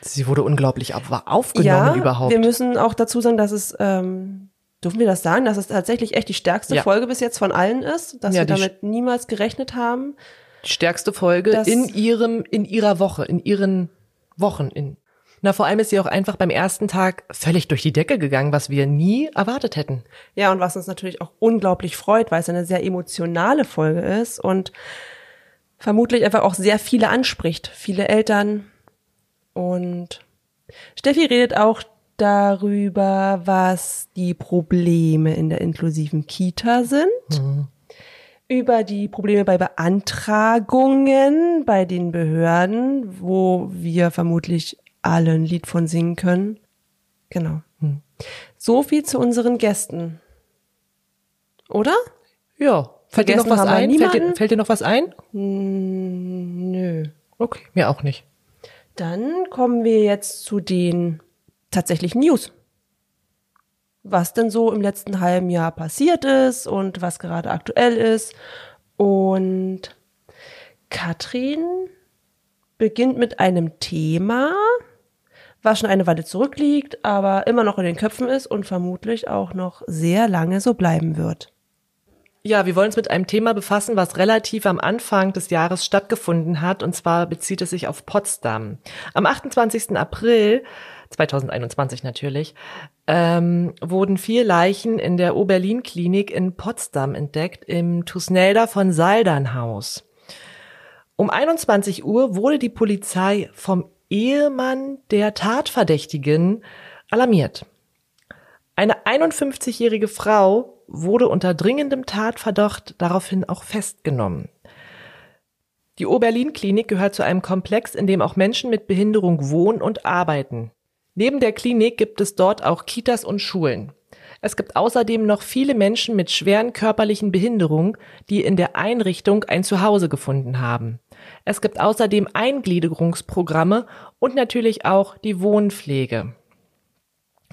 Sie wurde unglaublich aufgenommen ja, überhaupt. Wir müssen auch dazu sagen, dass es, ähm, dürfen wir das sagen, dass es tatsächlich echt die stärkste ja. Folge bis jetzt von allen ist, dass ja, wir damit niemals gerechnet haben. Die stärkste Folge in ihrem, in ihrer Woche, in ihren Wochen, in na, vor allem ist sie auch einfach beim ersten Tag völlig durch die Decke gegangen, was wir nie erwartet hätten. Ja, und was uns natürlich auch unglaublich freut, weil es eine sehr emotionale Folge ist und vermutlich einfach auch sehr viele anspricht, viele Eltern. Und Steffi redet auch darüber, was die Probleme in der inklusiven Kita sind. Mhm. Über die Probleme bei Beantragungen bei den Behörden, wo wir vermutlich alle ein Lied von singen können. Genau. Hm. So viel zu unseren Gästen. Oder? Ja. Fällt dir noch was ein? Fällt dir, fällt dir, noch was ein? Nö. Okay, mir auch nicht. Dann kommen wir jetzt zu den tatsächlichen News. Was denn so im letzten halben Jahr passiert ist und was gerade aktuell ist. Und Katrin beginnt mit einem Thema, was schon eine Weile zurückliegt, aber immer noch in den Köpfen ist und vermutlich auch noch sehr lange so bleiben wird. Ja, wir wollen uns mit einem Thema befassen, was relativ am Anfang des Jahres stattgefunden hat, und zwar bezieht es sich auf Potsdam. Am 28. April 2021 natürlich, ähm, wurden vier Leichen in der Oberlin-Klinik in Potsdam entdeckt, im Tusnelda von Saldernhaus. Um 21 Uhr wurde die Polizei vom Ehemann der Tatverdächtigen alarmiert. Eine 51-jährige Frau wurde unter dringendem Tatverdacht daraufhin auch festgenommen. Die Oberlin-Klinik gehört zu einem Komplex, in dem auch Menschen mit Behinderung wohnen und arbeiten. Neben der Klinik gibt es dort auch Kitas und Schulen. Es gibt außerdem noch viele Menschen mit schweren körperlichen Behinderungen, die in der Einrichtung ein Zuhause gefunden haben. Es gibt außerdem Eingliederungsprogramme und natürlich auch die Wohnpflege.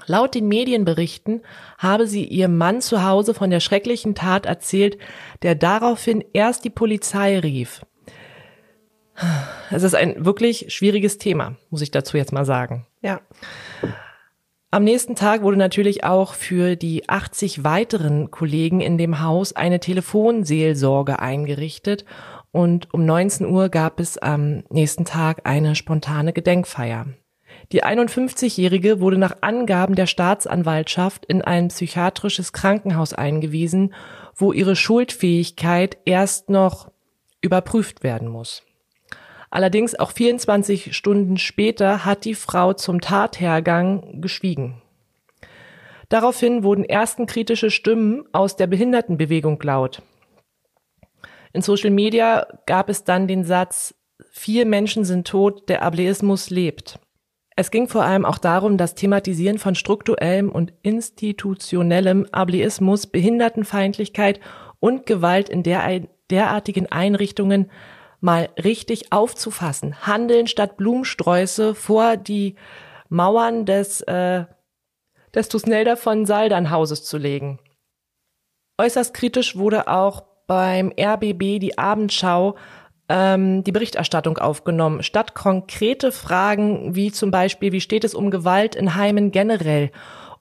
Laut den Medienberichten habe sie ihrem Mann zu Hause von der schrecklichen Tat erzählt, der daraufhin erst die Polizei rief. Es ist ein wirklich schwieriges Thema, muss ich dazu jetzt mal sagen. Ja. Am nächsten Tag wurde natürlich auch für die 80 weiteren Kollegen in dem Haus eine Telefonseelsorge eingerichtet und um 19 Uhr gab es am nächsten Tag eine spontane Gedenkfeier. Die 51-Jährige wurde nach Angaben der Staatsanwaltschaft in ein psychiatrisches Krankenhaus eingewiesen, wo ihre Schuldfähigkeit erst noch überprüft werden muss. Allerdings auch 24 Stunden später hat die Frau zum Tathergang geschwiegen. Daraufhin wurden ersten kritische Stimmen aus der Behindertenbewegung laut. In Social Media gab es dann den Satz, vier Menschen sind tot, der Ableismus lebt. Es ging vor allem auch darum, das Thematisieren von strukturellem und institutionellem Ableismus, Behindertenfeindlichkeit und Gewalt in der, derartigen Einrichtungen mal richtig aufzufassen. Handeln statt Blumensträuße vor die Mauern des, äh, des Tusnelda von Saldernhauses zu legen. Äußerst kritisch wurde auch beim RBB die Abendschau ähm, die Berichterstattung aufgenommen. Statt konkrete Fragen wie zum Beispiel, wie steht es um Gewalt in Heimen generell?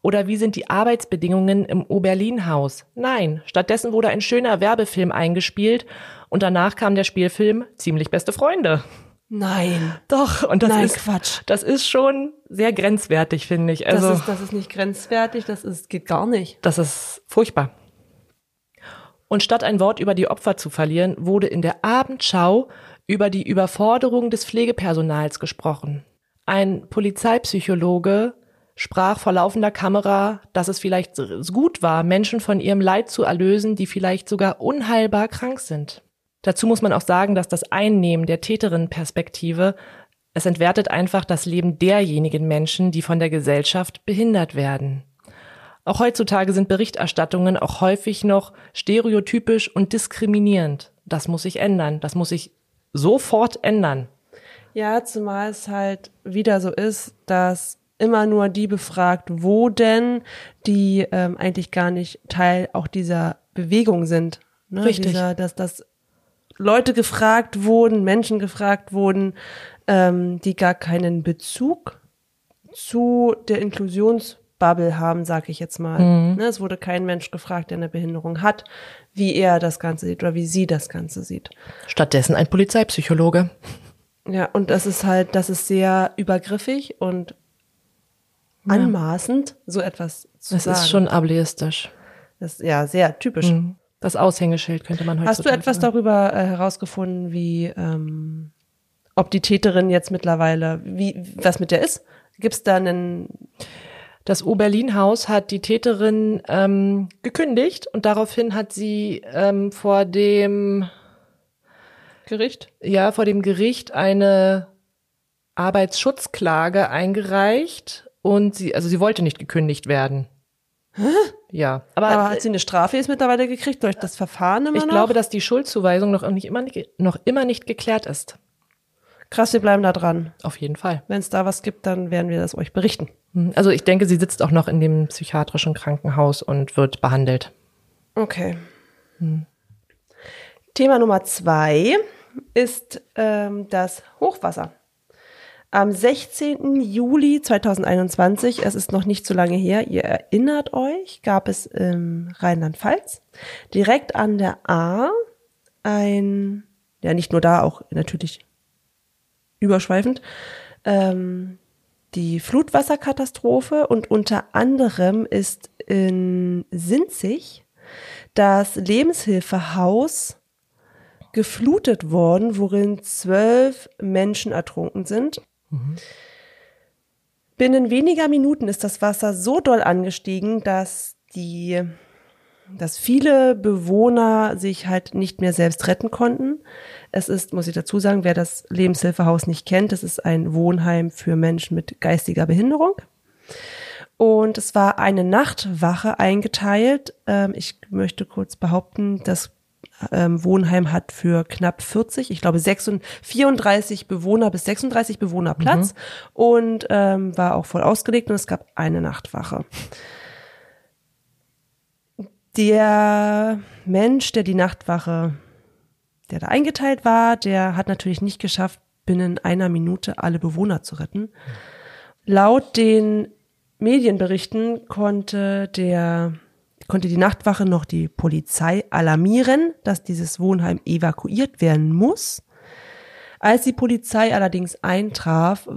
Oder wie sind die Arbeitsbedingungen im Oberlin-Haus? Nein, stattdessen wurde ein schöner Werbefilm eingespielt und danach kam der Spielfilm Ziemlich beste Freunde. Nein. Doch, und das Nein, ist Quatsch. Das ist schon sehr grenzwertig, finde ich. Also, das, ist, das ist nicht grenzwertig, das ist, geht gar nicht. Das ist furchtbar. Und statt ein Wort über die Opfer zu verlieren, wurde in der Abendschau über die Überforderung des Pflegepersonals gesprochen. Ein Polizeipsychologe sprach vor laufender Kamera, dass es vielleicht gut war, Menschen von ihrem Leid zu erlösen, die vielleicht sogar unheilbar krank sind. Dazu muss man auch sagen, dass das Einnehmen der Täterin-Perspektive es entwertet einfach das Leben derjenigen Menschen, die von der Gesellschaft behindert werden. Auch heutzutage sind Berichterstattungen auch häufig noch stereotypisch und diskriminierend. Das muss sich ändern. Das muss sich sofort ändern. Ja, zumal es halt wieder so ist, dass immer nur die befragt wurden, die ähm, eigentlich gar nicht Teil auch dieser Bewegung sind. Ne? Richtig. Dieser, dass, dass Leute gefragt wurden, Menschen gefragt wurden, ähm, die gar keinen Bezug zu der Inklusionsbubble haben, sag ich jetzt mal. Mhm. Ne? Es wurde kein Mensch gefragt, der eine Behinderung hat, wie er das Ganze sieht oder wie sie das Ganze sieht. Stattdessen ein Polizeipsychologe. Ja, und das ist halt, das ist sehr übergriffig und anmaßend, so etwas zu Das sagen. ist schon ableistisch. Das ist ja sehr typisch. Mhm. Das Aushängeschild könnte man heutzutage Hast du etwas sagen. darüber äh, herausgefunden, wie ähm, ob die Täterin jetzt mittlerweile, wie was mit der ist? Gibt's da einen Das Oberlin-Haus hat die Täterin ähm, gekündigt und daraufhin hat sie ähm, vor dem Gericht? ja vor dem Gericht eine Arbeitsschutzklage eingereicht und sie also sie wollte nicht gekündigt werden. Ja, aber, Aber hat sie eine Strafe jetzt mittlerweile gekriegt durch das Verfahren immer ich noch? glaube, dass die Schuldzuweisung noch nicht immer noch immer nicht geklärt ist. Krass, wir bleiben da dran. Auf jeden Fall. Wenn es da was gibt, dann werden wir das euch berichten. Also ich denke, sie sitzt auch noch in dem psychiatrischen Krankenhaus und wird behandelt. Okay. Thema Nummer zwei ist ähm, das Hochwasser. Am 16. Juli 2021, es ist noch nicht so lange her, ihr erinnert euch, gab es im Rheinland-Pfalz direkt an der A ein, ja nicht nur da, auch natürlich überschweifend, ähm, die Flutwasserkatastrophe und unter anderem ist in Sinzig das Lebenshilfehaus geflutet worden, worin zwölf Menschen ertrunken sind. Binnen weniger Minuten ist das Wasser so doll angestiegen, dass die, dass viele Bewohner sich halt nicht mehr selbst retten konnten. Es ist, muss ich dazu sagen, wer das Lebenshilfehaus nicht kennt, es ist ein Wohnheim für Menschen mit geistiger Behinderung. Und es war eine Nachtwache eingeteilt. Ähm, ich möchte kurz behaupten, das ähm, Wohnheim hat für knapp 40, ich glaube 36, 34 Bewohner bis 36 Bewohner Platz und ähm, war auch voll ausgelegt und es gab eine Nachtwache. Der Mensch, der die Nachtwache, der da eingeteilt war, der hat natürlich nicht geschafft, binnen einer Minute alle Bewohner zu retten. Laut den Medienberichten konnte der konnte die Nachtwache noch die Polizei alarmieren, dass dieses Wohnheim evakuiert werden muss. Als die Polizei allerdings eintraf,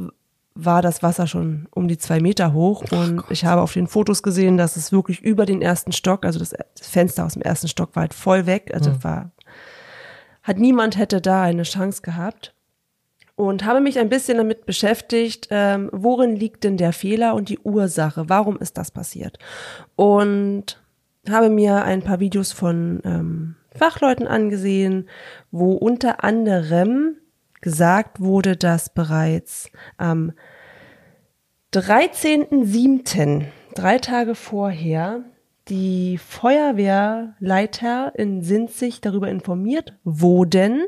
war das Wasser schon um die zwei Meter hoch und ich habe auf den Fotos gesehen, dass es wirklich über den ersten Stock, also das Fenster aus dem ersten Stock war halt voll weg, also war, hat niemand hätte da eine Chance gehabt. Und habe mich ein bisschen damit beschäftigt, ähm, worin liegt denn der Fehler und die Ursache, warum ist das passiert? Und habe mir ein paar Videos von ähm, Fachleuten angesehen, wo unter anderem gesagt wurde, dass bereits am 13.07., drei Tage vorher, die Feuerwehrleiter in Sinzig darüber informiert wurden,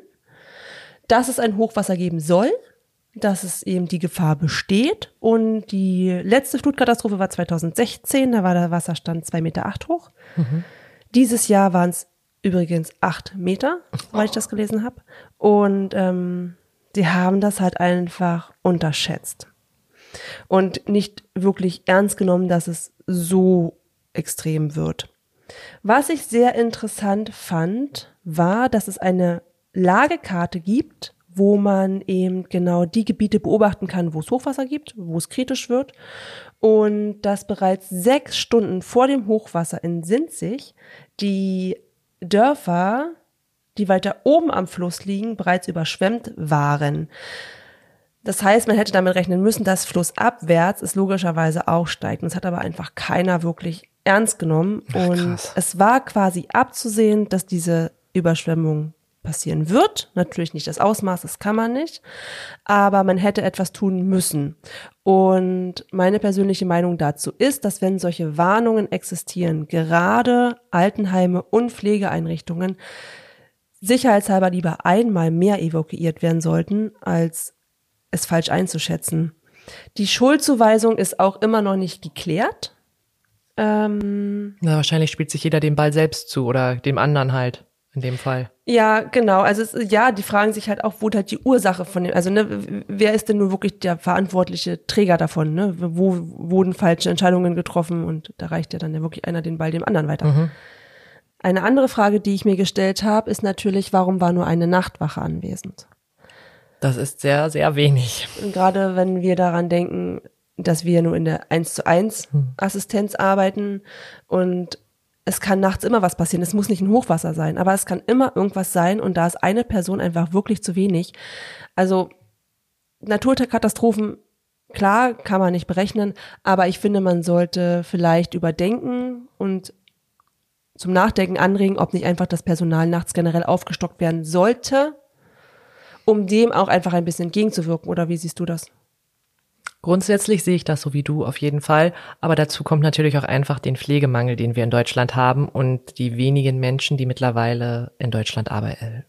dass es ein Hochwasser geben soll, dass es eben die Gefahr besteht. Und die letzte Flutkatastrophe war 2016, da war der Wasserstand 2,8 Meter acht hoch. Dieses Jahr waren es übrigens acht Meter, weil ich das gelesen habe. Und ähm, die haben das halt einfach unterschätzt. Und nicht wirklich ernst genommen, dass es so extrem wird. Was ich sehr interessant fand, war, dass es eine Lagekarte gibt, wo man eben genau die Gebiete beobachten kann, wo es Hochwasser gibt, wo es kritisch wird. Und dass bereits sechs Stunden vor dem Hochwasser in Sinzig die Dörfer, die weiter oben am Fluss liegen, bereits überschwemmt waren. Das heißt, man hätte damit rechnen müssen, dass flussabwärts es logischerweise auch steigt. Und das hat aber einfach keiner wirklich ernst genommen. Ach, und krass. es war quasi abzusehen, dass diese Überschwemmung passieren wird. Natürlich nicht das Ausmaß, das kann man nicht. Aber man hätte etwas tun müssen. Und meine persönliche Meinung dazu ist, dass wenn solche Warnungen existieren, gerade Altenheime und Pflegeeinrichtungen sicherheitshalber lieber einmal mehr evakuiert werden sollten, als es falsch einzuschätzen. Die Schuldzuweisung ist auch immer noch nicht geklärt. Ähm, Na, wahrscheinlich spielt sich jeder den Ball selbst zu oder dem anderen halt in dem Fall. Ja, genau. Also es, ja, die fragen sich halt auch, wo halt die Ursache von dem, also ne, wer ist denn nur wirklich der verantwortliche Träger davon? Ne? Wo wurden falsche Entscheidungen getroffen? Und da reicht ja dann ja wirklich einer den Ball dem anderen weiter. Mhm. Eine andere Frage, die ich mir gestellt habe, ist natürlich, warum war nur eine Nachtwache anwesend? Das ist sehr, sehr wenig. Und gerade wenn wir daran denken, dass wir nur in der 1 zu 1 hm. Assistenz arbeiten und es kann nachts immer was passieren. Es muss nicht ein Hochwasser sein, aber es kann immer irgendwas sein und da ist eine Person einfach wirklich zu wenig. Also Naturkatastrophen, klar, kann man nicht berechnen, aber ich finde, man sollte vielleicht überdenken und zum Nachdenken anregen, ob nicht einfach das Personal nachts generell aufgestockt werden sollte, um dem auch einfach ein bisschen entgegenzuwirken. Oder wie siehst du das? Grundsätzlich sehe ich das so wie du auf jeden Fall, aber dazu kommt natürlich auch einfach den Pflegemangel, den wir in Deutschland haben und die wenigen Menschen, die mittlerweile in Deutschland arbeiten.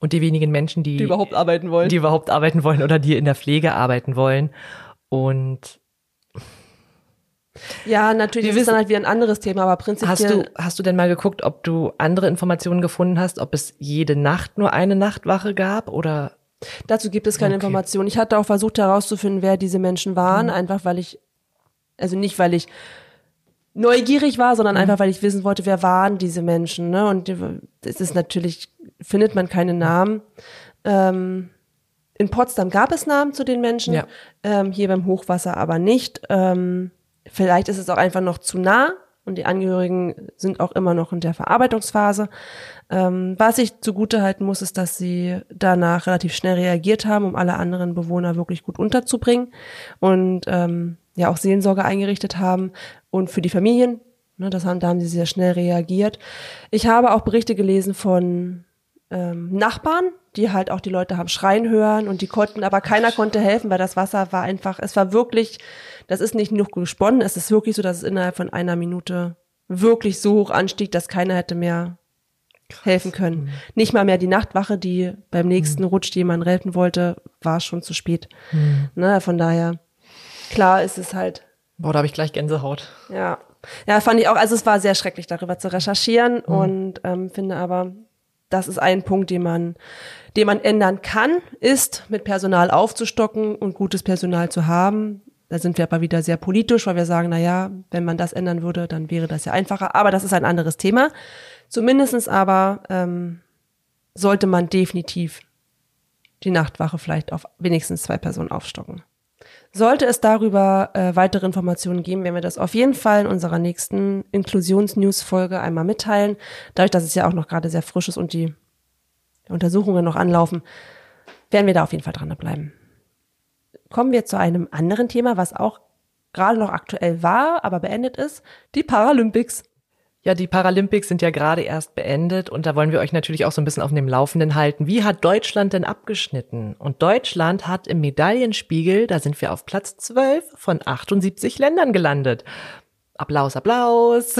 Und die wenigen Menschen, die, die überhaupt arbeiten wollen. Die überhaupt arbeiten wollen oder die in der Pflege arbeiten wollen. Und ja, natürlich ist dann halt wieder ein anderes Thema, aber prinzipiell. Hast du, hast du denn mal geguckt, ob du andere Informationen gefunden hast, ob es jede Nacht nur eine Nachtwache gab oder Dazu gibt es keine okay. Informationen. Ich hatte auch versucht herauszufinden, wer diese Menschen waren, mhm. einfach weil ich, also nicht weil ich neugierig war, sondern mhm. einfach weil ich wissen wollte, wer waren diese Menschen. Ne? Und es ist natürlich, findet man keine Namen. Ähm, in Potsdam gab es Namen zu den Menschen, ja. ähm, hier beim Hochwasser aber nicht. Ähm, vielleicht ist es auch einfach noch zu nah und die Angehörigen sind auch immer noch in der Verarbeitungsphase. Ähm, was ich zugute halten muss, ist, dass sie danach relativ schnell reagiert haben, um alle anderen Bewohner wirklich gut unterzubringen und ähm, ja auch Seelensorge eingerichtet haben und für die Familien. Ne, das haben, da haben sie sehr schnell reagiert. Ich habe auch Berichte gelesen von ähm, Nachbarn, die halt auch die Leute haben schreien hören und die konnten, aber keiner konnte helfen, weil das Wasser war einfach, es war wirklich, das ist nicht nur gesponnen, es ist wirklich so, dass es innerhalb von einer Minute wirklich so hoch anstieg, dass keiner hätte mehr Krass. helfen können. Mhm. Nicht mal mehr die Nachtwache, die beim nächsten mhm. Rutsch jemanden retten wollte, war schon zu spät. Mhm. Ne, von daher, klar ist es halt. Boah, da habe ich gleich Gänsehaut. Ja. Ja, fand ich auch, also es war sehr schrecklich, darüber zu recherchieren mhm. und ähm, finde aber, das ist ein Punkt, den man, den man ändern kann, ist mit Personal aufzustocken und gutes Personal zu haben. Da sind wir aber wieder sehr politisch, weil wir sagen, na ja, wenn man das ändern würde, dann wäre das ja einfacher. Aber das ist ein anderes Thema. Zumindestens aber ähm, sollte man definitiv die Nachtwache vielleicht auf wenigstens zwei Personen aufstocken. Sollte es darüber äh, weitere Informationen geben, werden wir das auf jeden Fall in unserer nächsten Inklusions-News-Folge einmal mitteilen. Dadurch, dass es ja auch noch gerade sehr frisch ist und die Untersuchungen noch anlaufen, werden wir da auf jeden Fall dranbleiben. Kommen wir zu einem anderen Thema, was auch gerade noch aktuell war, aber beendet ist, die Paralympics. Ja, die Paralympics sind ja gerade erst beendet und da wollen wir euch natürlich auch so ein bisschen auf dem Laufenden halten. Wie hat Deutschland denn abgeschnitten? Und Deutschland hat im Medaillenspiegel, da sind wir auf Platz 12 von 78 Ländern gelandet. Applaus, Applaus.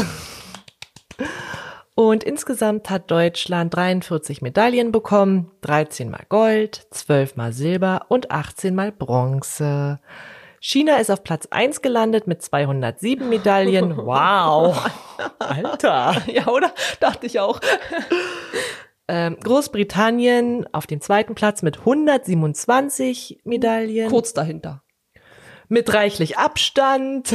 Und insgesamt hat Deutschland 43 Medaillen bekommen, 13 mal Gold, 12 mal Silber und 18 mal Bronze. China ist auf Platz 1 gelandet mit 207 Medaillen. Wow. Alter. Ja, oder? Dachte ich auch. Ähm, Großbritannien auf dem zweiten Platz mit 127 Medaillen. Kurz dahinter. Mit reichlich Abstand.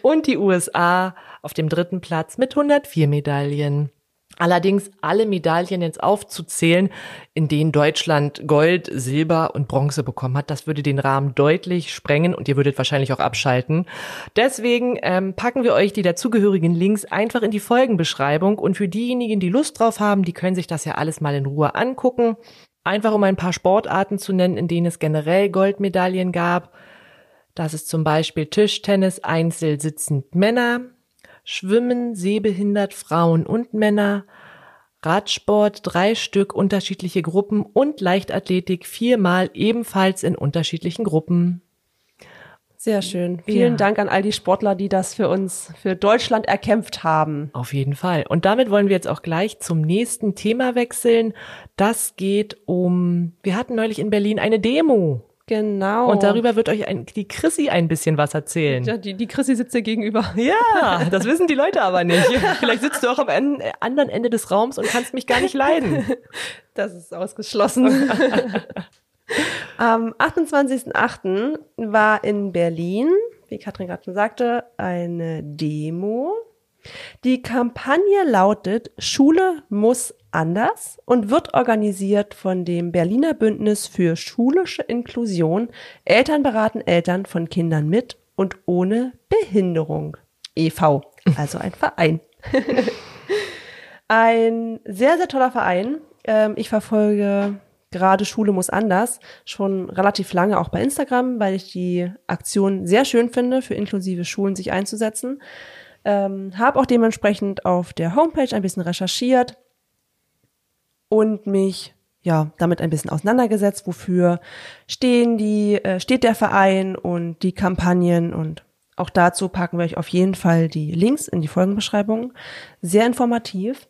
Und die USA auf dem dritten Platz mit 104 Medaillen. Allerdings alle Medaillen jetzt aufzuzählen, in denen Deutschland Gold, Silber und Bronze bekommen hat, das würde den Rahmen deutlich sprengen und ihr würdet wahrscheinlich auch abschalten. Deswegen ähm, packen wir euch die dazugehörigen Links einfach in die Folgenbeschreibung und für diejenigen, die Lust drauf haben, die können sich das ja alles mal in Ruhe angucken. Einfach um ein paar Sportarten zu nennen, in denen es generell Goldmedaillen gab. Das ist zum Beispiel Tischtennis einzeln sitzend Männer, Schwimmen, sehbehindert Frauen und Männer, Radsport drei Stück unterschiedliche Gruppen und Leichtathletik viermal ebenfalls in unterschiedlichen Gruppen. Sehr schön. Vielen Ja. Dank an all die Sportler, die das für uns, für Deutschland erkämpft haben. Auf jeden Fall. Und damit wollen wir jetzt auch gleich zum nächsten Thema wechseln. Das geht um, wir hatten neulich in Berlin eine Demo. Genau. Und darüber wird euch ein, die Chrissy ein bisschen was erzählen. Ja, die, die Chrissy sitzt dir gegenüber. Ja, das wissen die Leute aber nicht. Vielleicht sitzt du auch am en- anderen Ende des Raums und kannst mich gar nicht leiden. Das ist ausgeschlossen. Am 28.08. war in Berlin, wie Katrin gerade schon sagte, eine Demo. Die Kampagne lautet Schule muss anders und wird organisiert von dem Berliner Bündnis für schulische Inklusion Eltern beraten Eltern von Kindern mit und ohne Behinderung. e.V., also ein Verein. Ein sehr, sehr toller Verein. Ähm, ich verfolge gerade Schule muss anders schon relativ lange auch bei Instagram, weil ich die Aktion sehr schön finde, für inklusive Schulen sich einzusetzen. Ähm, habe auch dementsprechend auf der Homepage ein bisschen recherchiert und mich ja damit ein bisschen auseinandergesetzt, wofür stehen die, äh, steht der Verein und die Kampagnen und auch dazu packen wir euch auf jeden Fall die Links in die Folgenbeschreibung. Sehr informativ.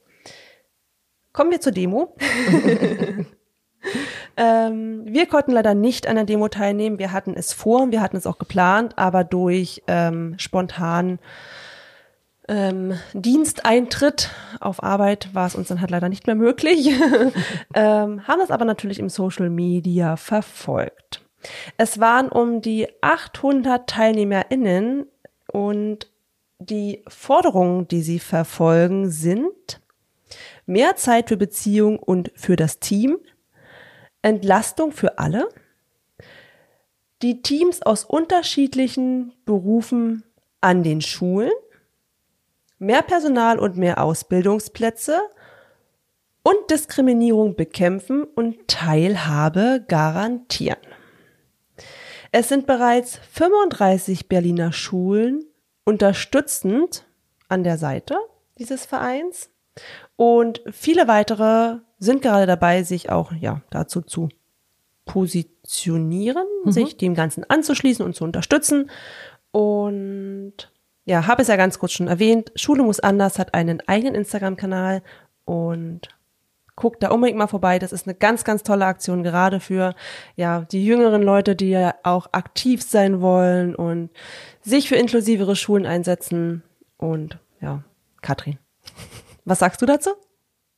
Kommen wir zur Demo. ähm, wir konnten leider nicht an der Demo teilnehmen. Wir hatten es vor, wir hatten es auch geplant, aber durch ähm, spontan ähm, Diensteintritt auf Arbeit war es uns dann halt leider nicht mehr möglich. ähm, haben das aber natürlich im Social Media verfolgt. Es waren um die 800 TeilnehmerInnen und die Forderungen, die sie verfolgen, sind mehr Zeit für Beziehung und für das Team, Entlastung für alle, die Teams aus unterschiedlichen Berufen an den Schulen, mehr Personal und mehr Ausbildungsplätze und Diskriminierung bekämpfen und Teilhabe garantieren. Es sind bereits 35 Berliner Schulen unterstützend an der Seite dieses Vereins und viele weitere sind gerade dabei, sich auch ja dazu zu positionieren, sich dem Ganzen anzuschließen und zu unterstützen. Und ja, habe es ja ganz kurz schon erwähnt. Schule muss anders hat einen eigenen Instagram-Kanal und guckt da unbedingt mal vorbei. Das ist eine ganz, ganz tolle Aktion, gerade für ja die jüngeren Leute, die ja auch aktiv sein wollen und sich für inklusivere Schulen einsetzen. Und ja, Katrin, was sagst du dazu?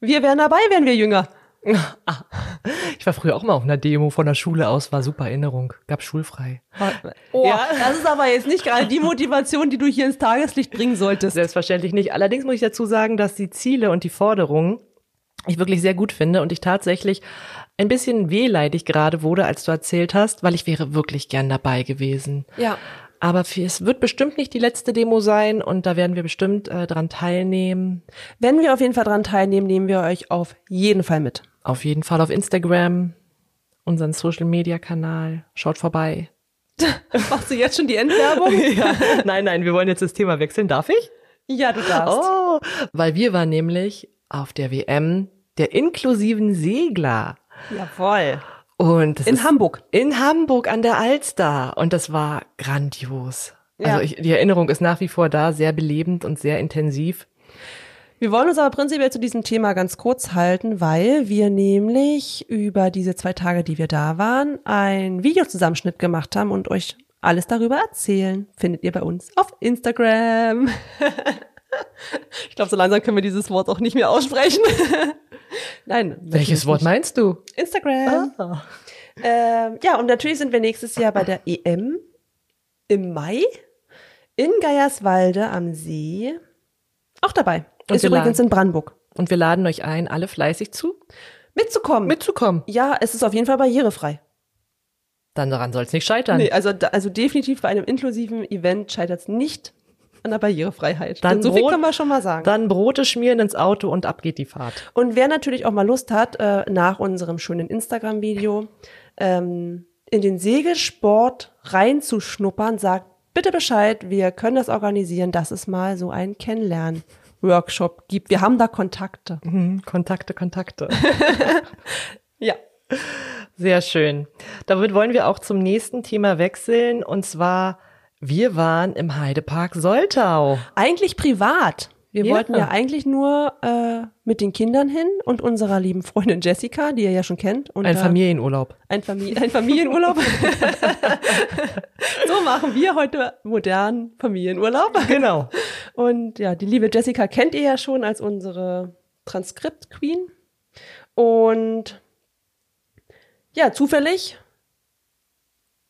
Wir wären dabei, wären wir jünger. Ich war früher auch mal auf einer Demo von der Schule aus, war super Erinnerung, gab schulfrei. Oh, das ist aber jetzt nicht gerade die Motivation, die du hier ins Tageslicht bringen solltest. Selbstverständlich nicht. Allerdings muss ich dazu sagen, dass die Ziele und die Forderungen ich wirklich sehr gut finde und ich tatsächlich ein bisschen wehleidig gerade wurde, als du erzählt hast, weil ich wäre wirklich gern dabei gewesen. Ja. Aber es wird bestimmt nicht die letzte Demo sein und da werden wir bestimmt äh, dran teilnehmen. Wenn wir auf jeden Fall dran teilnehmen, nehmen wir euch auf jeden Fall mit. Auf jeden Fall auf Instagram, unseren Social Media Kanal. Schaut vorbei. Machst du jetzt schon die Endwerbung? ja. Nein, nein, wir wollen jetzt das Thema wechseln. Darf ich? Ja, du darfst. Oh, weil wir waren nämlich auf der WM der inklusiven Segler. Jawohl. Und In Hamburg. In Hamburg an der Alster. Und das war grandios. Ja. Also ich, die Erinnerung ist nach wie vor da, sehr belebend und sehr intensiv. Wir wollen uns aber prinzipiell zu diesem Thema ganz kurz halten, weil wir nämlich über diese zwei Tage, die wir da waren, ein Videozusammenschnitt gemacht haben und euch alles darüber erzählen. Findet ihr bei uns auf Instagram. ich glaube, so langsam können wir dieses Wort auch nicht mehr aussprechen. Nein. Welches Wort meinst du? Instagram. Ah. Ähm, ja, und natürlich sind wir nächstes Jahr bei der EM im Mai in Geierswalde am See auch dabei. Und Ist übrigens laden- in Brandenburg. Und wir laden euch ein, alle fleißig zu, Mitzukommen. mitzukommen. ja, es ist auf jeden Fall barrierefrei. Dann daran soll es nicht scheitern. Nee, also, also definitiv bei einem inklusiven Event scheitert es nicht an der Barrierefreiheit. Dann so viel Brot- können wir schon mal sagen. Dann Brote schmieren ins Auto und ab geht die Fahrt. Und wer natürlich auch mal Lust hat, äh, nach unserem schönen Instagram-Video ähm, in den Segelsport reinzuschnuppern, sagt bitte Bescheid, wir können das organisieren. Das ist mal so ein Kennenlernen Workshop gibt. Wir haben da Kontakte. Mhm, Kontakte, Kontakte. Ja. Sehr schön. Damit wollen wir auch zum nächsten Thema wechseln und zwar wir waren im Heidepark Soltau. Eigentlich privat. Wir Ja. wollten ja eigentlich nur äh, mit den Kindern hin und unserer lieben Freundin Jessica, die ihr ja schon kennt. Und Ein Familienurlaub. Ein, Famili ein Familienurlaub. so machen wir heute modernen Familienurlaub. Genau. Und ja, die liebe Jessica kennt ihr ja schon als unsere Transkript-Queen. Und ja, zufällig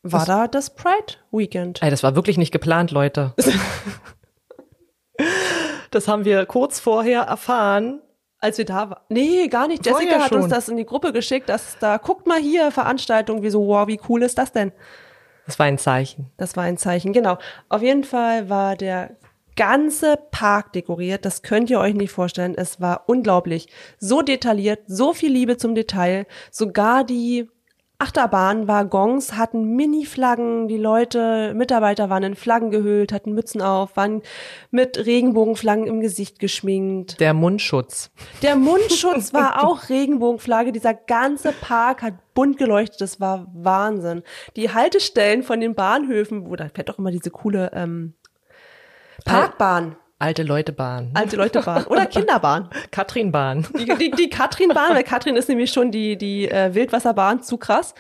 war Was? da das Pride Weekend. Ey, das war wirklich nicht geplant, Leute. Das haben wir kurz vorher erfahren. Als wir da waren. Nee, gar nicht. Vorher Jessica hat uns das in die Gruppe geschickt, dass da, guckt mal hier, Veranstaltung, wie so, wow, wie cool ist das denn? Das war ein Zeichen. Das war ein Zeichen, genau. Auf jeden Fall war der ganze Park dekoriert. Das könnt ihr euch nicht vorstellen. Es war unglaublich. So detailliert, so viel Liebe zum Detail. Sogar die Achterbahnwaggons hatten Mini-Flaggen. Die Leute, Mitarbeiter waren in Flaggen gehüllt, hatten Mützen auf, waren mit Regenbogenflaggen im Gesicht geschminkt. Der Mundschutz. Der Mundschutz war auch Regenbogenflagge. Dieser ganze Park hat bunt geleuchtet. Das war Wahnsinn. Die Haltestellen von den Bahnhöfen, wo da fährt doch immer diese coole ähm, Parkbahn, Alte Leutebahn. alte Leutebahn oder Kinderbahn. Katrinbahn. Die, die, die Katrinbahn, weil Katrin ist nämlich schon die, die äh, Wildwasserbahn zu krass.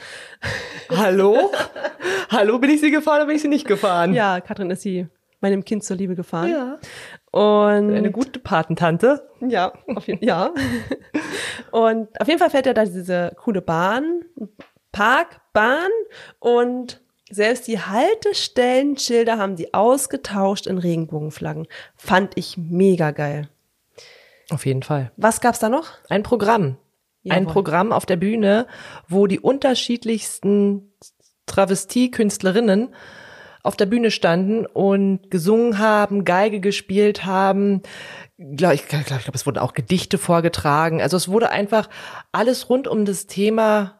Hallo? Hallo, bin ich sie gefahren oder bin ich sie nicht gefahren? Ja, Katrin ist sie meinem Kind zur Liebe gefahren. Ja. Und Eine gute Patentante. Ja, auf jeden ja. Und auf jeden Fall fährt er da diese coole Bahn, Parkbahn und selbst die Haltestellenschilder haben die ausgetauscht in Regenbogenflaggen. Fand ich mega geil. Auf jeden Fall. Was gab's da noch? Ein Programm. Ein Jawohl. Programm auf der Bühne, wo die unterschiedlichsten Travestiekünstlerinnen auf der Bühne standen und gesungen haben, Geige gespielt haben. Glaub, ich glaube, glaub, glaub, es wurden auch Gedichte vorgetragen. Also es wurde einfach alles rund um das Thema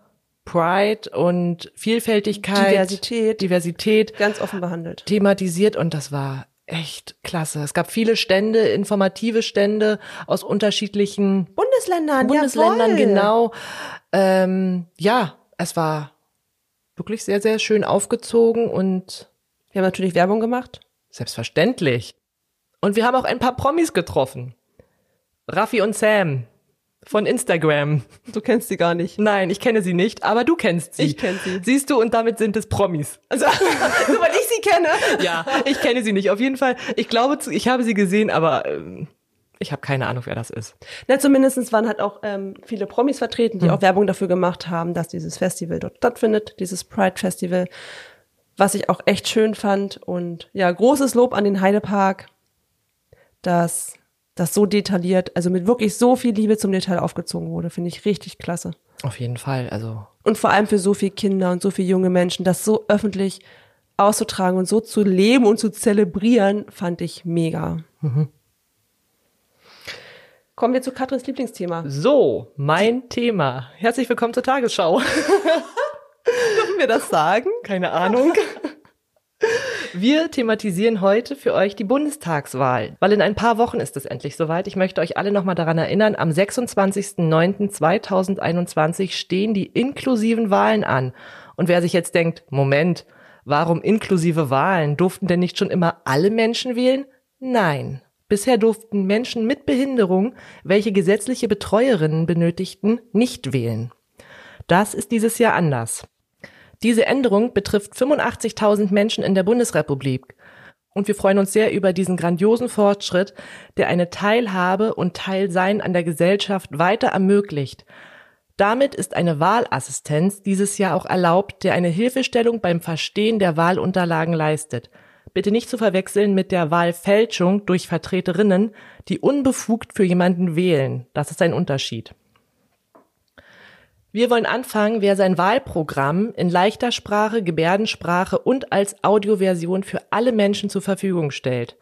Pride und Vielfältigkeit, Diversität. Diversität Ganz offen behandelt. thematisiert und das war echt klasse. Es gab viele Stände, informative Stände aus unterschiedlichen Bundesländern, Bundesländern, jawohl. genau. Ähm, ja, es war wirklich sehr, sehr schön aufgezogen und Wir haben natürlich Werbung gemacht. selbstverständlich. Und wir haben auch ein paar Promis getroffen. Raffi und Sam von Instagram. Du kennst sie gar nicht. Nein, ich kenne sie nicht, aber du kennst sie. Ich kenn sie. Siehst du, und damit sind es Promis. Also, nur weil ich sie kenne. Ja, ich kenne sie nicht. Auf jeden Fall, ich glaube, ich habe sie gesehen, aber ähm, ich habe keine Ahnung, wer das ist. Na, zumindestens waren halt auch ähm, viele Promis vertreten, die auch Werbung dafür gemacht haben, dass dieses Festival dort stattfindet, dieses Pride Festival, was ich auch echt schön fand. Und ja, großes Lob an den Heidepark, dass das so detailliert, also mit wirklich so viel Liebe zum Detail aufgezogen wurde, finde ich richtig klasse. Auf jeden Fall, also Und vor allem für so viele Kinder und so viele junge Menschen, das so öffentlich auszutragen und so zu leben und zu zelebrieren, fand ich mega. Kommen wir zu Katrins Lieblingsthema. So, mein Thema. Herzlich willkommen zur Tagesschau. Dürfen wir das sagen? Keine Ahnung. Wir thematisieren heute für euch die Bundestagswahl, weil in ein paar Wochen ist es endlich soweit. Ich möchte euch alle nochmal daran erinnern, am 26.09.2021 stehen die inklusiven Wahlen an. Und wer sich jetzt denkt, Moment, warum inklusive Wahlen? Durften denn nicht schon immer alle Menschen wählen? Nein. Bisher durften Menschen mit Behinderung, welche gesetzliche Betreuerinnen benötigten, nicht wählen. Das ist dieses Jahr anders. Diese Änderung betrifft 85.000 Menschen in der Bundesrepublik. Und wir freuen uns sehr über diesen grandiosen Fortschritt, der eine Teilhabe und Teilsein an der Gesellschaft weiter ermöglicht. Damit ist eine Wahlassistenz dieses Jahr auch erlaubt, der eine Hilfestellung beim Verstehen der Wahlunterlagen leistet. Bitte nicht zu verwechseln mit der Wahlfälschung durch Vertreterinnen, die unbefugt für jemanden wählen. Das ist ein Unterschied. Wir wollen anfangen, wer sein Wahlprogramm in leichter Sprache, Gebärdensprache und als Audioversion für alle Menschen zur Verfügung stellt.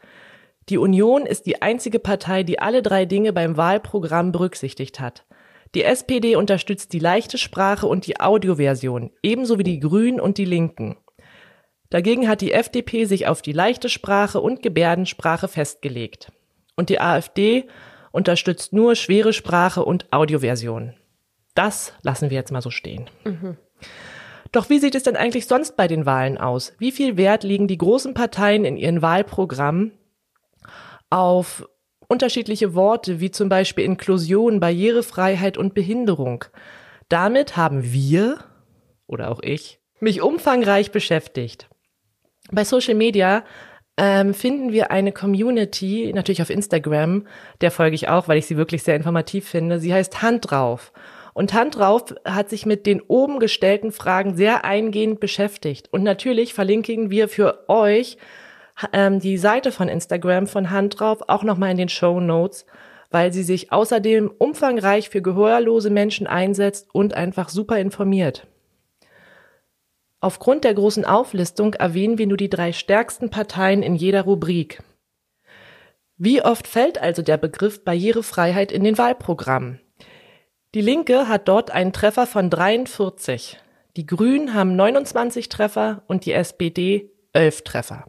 Die Union ist die einzige Partei, die alle drei Dinge beim Wahlprogramm berücksichtigt hat. Die SPD unterstützt die leichte Sprache und die Audioversion, ebenso wie die Grünen und die Linken. Dagegen hat die FDP sich auf die leichte Sprache und Gebärdensprache festgelegt. Und die AfD unterstützt nur schwere Sprache und Audioversion. Das lassen wir jetzt mal so stehen. Mhm. Doch wie sieht es denn eigentlich sonst bei den Wahlen aus? Wie viel Wert legen die großen Parteien in ihren Wahlprogrammen auf unterschiedliche Worte wie zum Beispiel Inklusion, Barrierefreiheit und Behinderung? Damit haben wir, oder auch ich, mich umfangreich beschäftigt. Bei Social Media ähm, finden wir eine Community, natürlich auf Instagram, der folge ich auch, weil ich sie wirklich sehr informativ finde. Sie heißt Hand drauf. Und Hand drauf hat sich mit den oben gestellten Fragen sehr eingehend beschäftigt. Und natürlich verlinken wir für euch ähm, die Seite von Instagram von Hand drauf auch nochmal in den Show Notes, weil sie sich außerdem umfangreich für gehörlose Menschen einsetzt und einfach super informiert. Aufgrund der großen Auflistung erwähnen wir nur die drei stärksten Parteien in jeder Rubrik. Wie oft fällt also der Begriff Barrierefreiheit in den Wahlprogrammen? Die Linke hat dort einen Treffer von 43. Die Grünen haben 29 Treffer und die SPD 11 Treffer.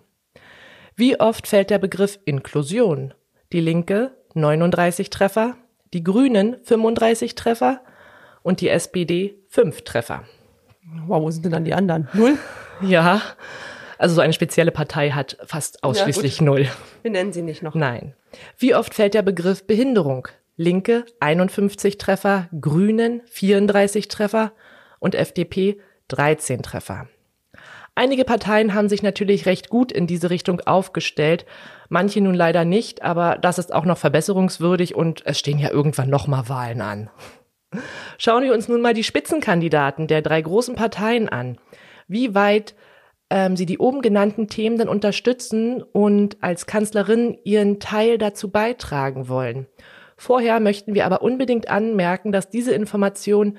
Wie oft fällt der Begriff Inklusion? Die Linke 39 Treffer, die Grünen 35 Treffer und die SPD 5 Treffer. Wow, wo sind denn dann die anderen? Null? Ja, also so eine spezielle Partei hat fast ausschließlich ja, null. Wir nennen sie nicht noch. Nein. Wie oft fällt der Begriff Behinderung? Linke 51 Treffer, Grünen 34 Treffer und FDP 13 Treffer. Einige Parteien haben sich natürlich recht gut in diese Richtung aufgestellt, manche nun leider nicht, aber das ist auch noch verbesserungswürdig und es stehen ja irgendwann nochmal Wahlen an. Schauen wir uns nun mal die Spitzenkandidaten der drei großen Parteien an. Wie weit ähm, sie die oben genannten Themen dann unterstützen und als Kanzlerin ihren Teil dazu beitragen wollen. Vorher möchten wir aber unbedingt anmerken, dass diese Informationen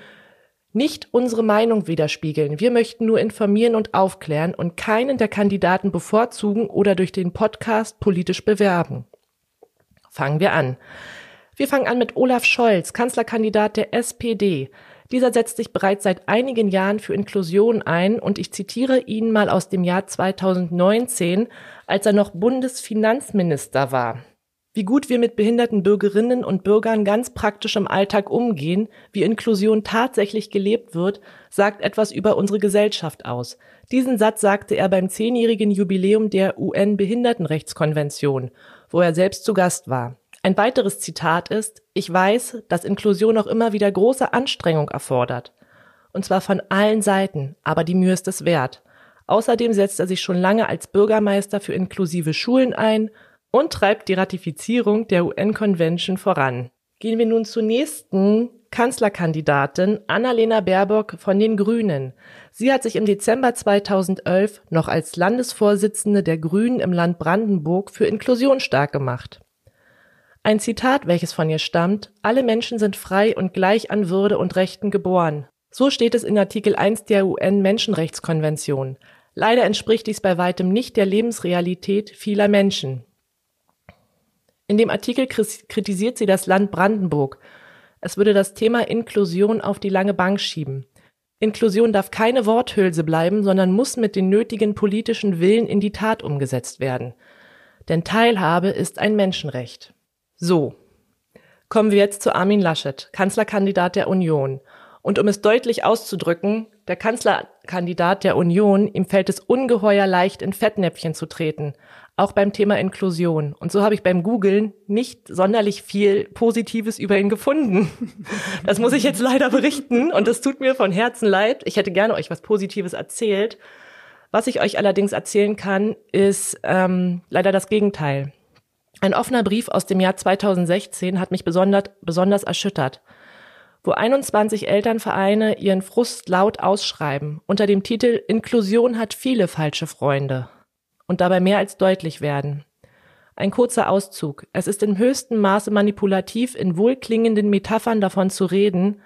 nicht unsere Meinung widerspiegeln. Wir möchten nur informieren und aufklären und keinen der Kandidaten bevorzugen oder durch den Podcast politisch bewerben. Fangen wir an. Wir fangen an mit Olaf Scholz, Kanzlerkandidat der SPD. Dieser setzt sich bereits seit einigen Jahren für Inklusion ein und ich zitiere ihn mal aus dem Jahr 2019, als er noch Bundesfinanzminister war. Wie gut wir mit behinderten Bürgerinnen und Bürgern ganz praktisch im Alltag umgehen, wie Inklusion tatsächlich gelebt wird, sagt etwas über unsere Gesellschaft aus. Diesen Satz sagte er beim zehnjährigen Jubiläum der UN-Behindertenrechtskonvention, wo er selbst zu Gast war. Ein weiteres Zitat ist, ich weiß, dass Inklusion auch immer wieder große Anstrengung erfordert. Und zwar von allen Seiten, aber die Mühe ist es wert. Außerdem setzt er sich schon lange als Bürgermeister für inklusive Schulen ein und treibt die Ratifizierung der UN-Convention voran. Gehen wir nun zur nächsten Kanzlerkandidatin Annalena Baerbock von den Grünen. Sie hat sich im Dezember 2011 noch als Landesvorsitzende der Grünen im Land Brandenburg für Inklusion stark gemacht. Ein Zitat, welches von ihr stammt, alle Menschen sind frei und gleich an Würde und Rechten geboren. So steht es in Artikel 1 der UN-Menschenrechtskonvention. Leider entspricht dies bei weitem nicht der Lebensrealität vieler Menschen. In dem Artikel kritisiert sie das Land Brandenburg. Es würde das Thema Inklusion auf die lange Bank schieben. Inklusion darf keine Worthülse bleiben, sondern muss mit den nötigen politischen Willen in die Tat umgesetzt werden. Denn Teilhabe ist ein Menschenrecht. So, kommen wir jetzt zu Armin Laschet, Kanzlerkandidat der Union. Und um es deutlich auszudrücken, der Kanzlerkandidat der Union, ihm fällt es ungeheuer leicht, in Fettnäpfchen zu treten, auch beim Thema Inklusion. Und so habe ich beim Googlen nicht sonderlich viel Positives über ihn gefunden. Das muss ich jetzt leider berichten und es tut mir von Herzen leid. Ich hätte gerne euch was Positives erzählt. Was ich euch allerdings erzählen kann, ist ähm, leider das Gegenteil. Ein offener Brief aus dem Jahr 2016 hat mich besonders, besonders erschüttert, wo 21 Elternvereine ihren Frust laut ausschreiben unter dem Titel Inklusion hat viele falsche Freunde und dabei mehr als deutlich werden. Ein kurzer Auszug. Es ist im höchsten Maße manipulativ, in wohlklingenden Metaphern davon zu reden,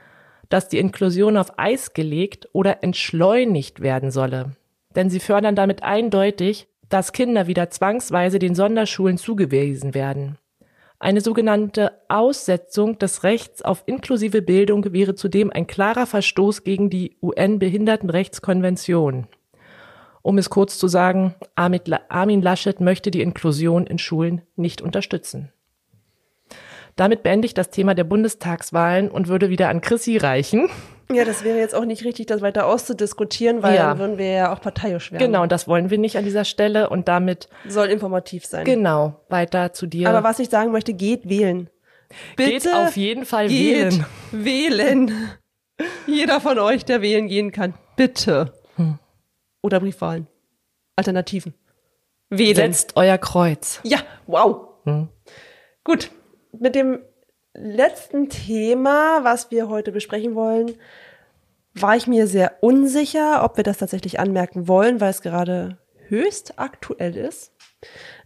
dass die Inklusion auf Eis gelegt oder entschleunigt werden solle. Denn sie fördern damit eindeutig, dass Kinder wieder zwangsweise den Sonderschulen zugewiesen werden. Eine sogenannte Aussetzung des Rechts auf inklusive Bildung wäre zudem ein klarer Verstoß gegen die UN-Behindertenrechtskonvention. Um es kurz zu sagen, Armin Laschet möchte die Inklusion in Schulen nicht unterstützen. Damit beende ich das Thema der Bundestagswahlen und würde wieder an Chrissy reichen. Ja, das wäre jetzt auch nicht richtig, das weiter auszudiskutieren, weil Ja. dann würden wir ja auch parteiisch werden. Genau, und das wollen wir nicht an dieser Stelle und damit Soll informativ sein. genau weiter zu dir. Aber was ich sagen möchte, geht wählen. Geht Bitte auf jeden Fall geht wählen. wählen. Jeder von euch, der wählen gehen kann. Bitte. Oder Briefwahlen. Alternativen. Wählen. Setzt euer Kreuz. Ja, wow. Hm. Gut, mit dem letzten Thema, was wir heute besprechen wollen, war ich mir sehr unsicher, ob wir das tatsächlich anmerken wollen, weil es gerade höchst aktuell ist.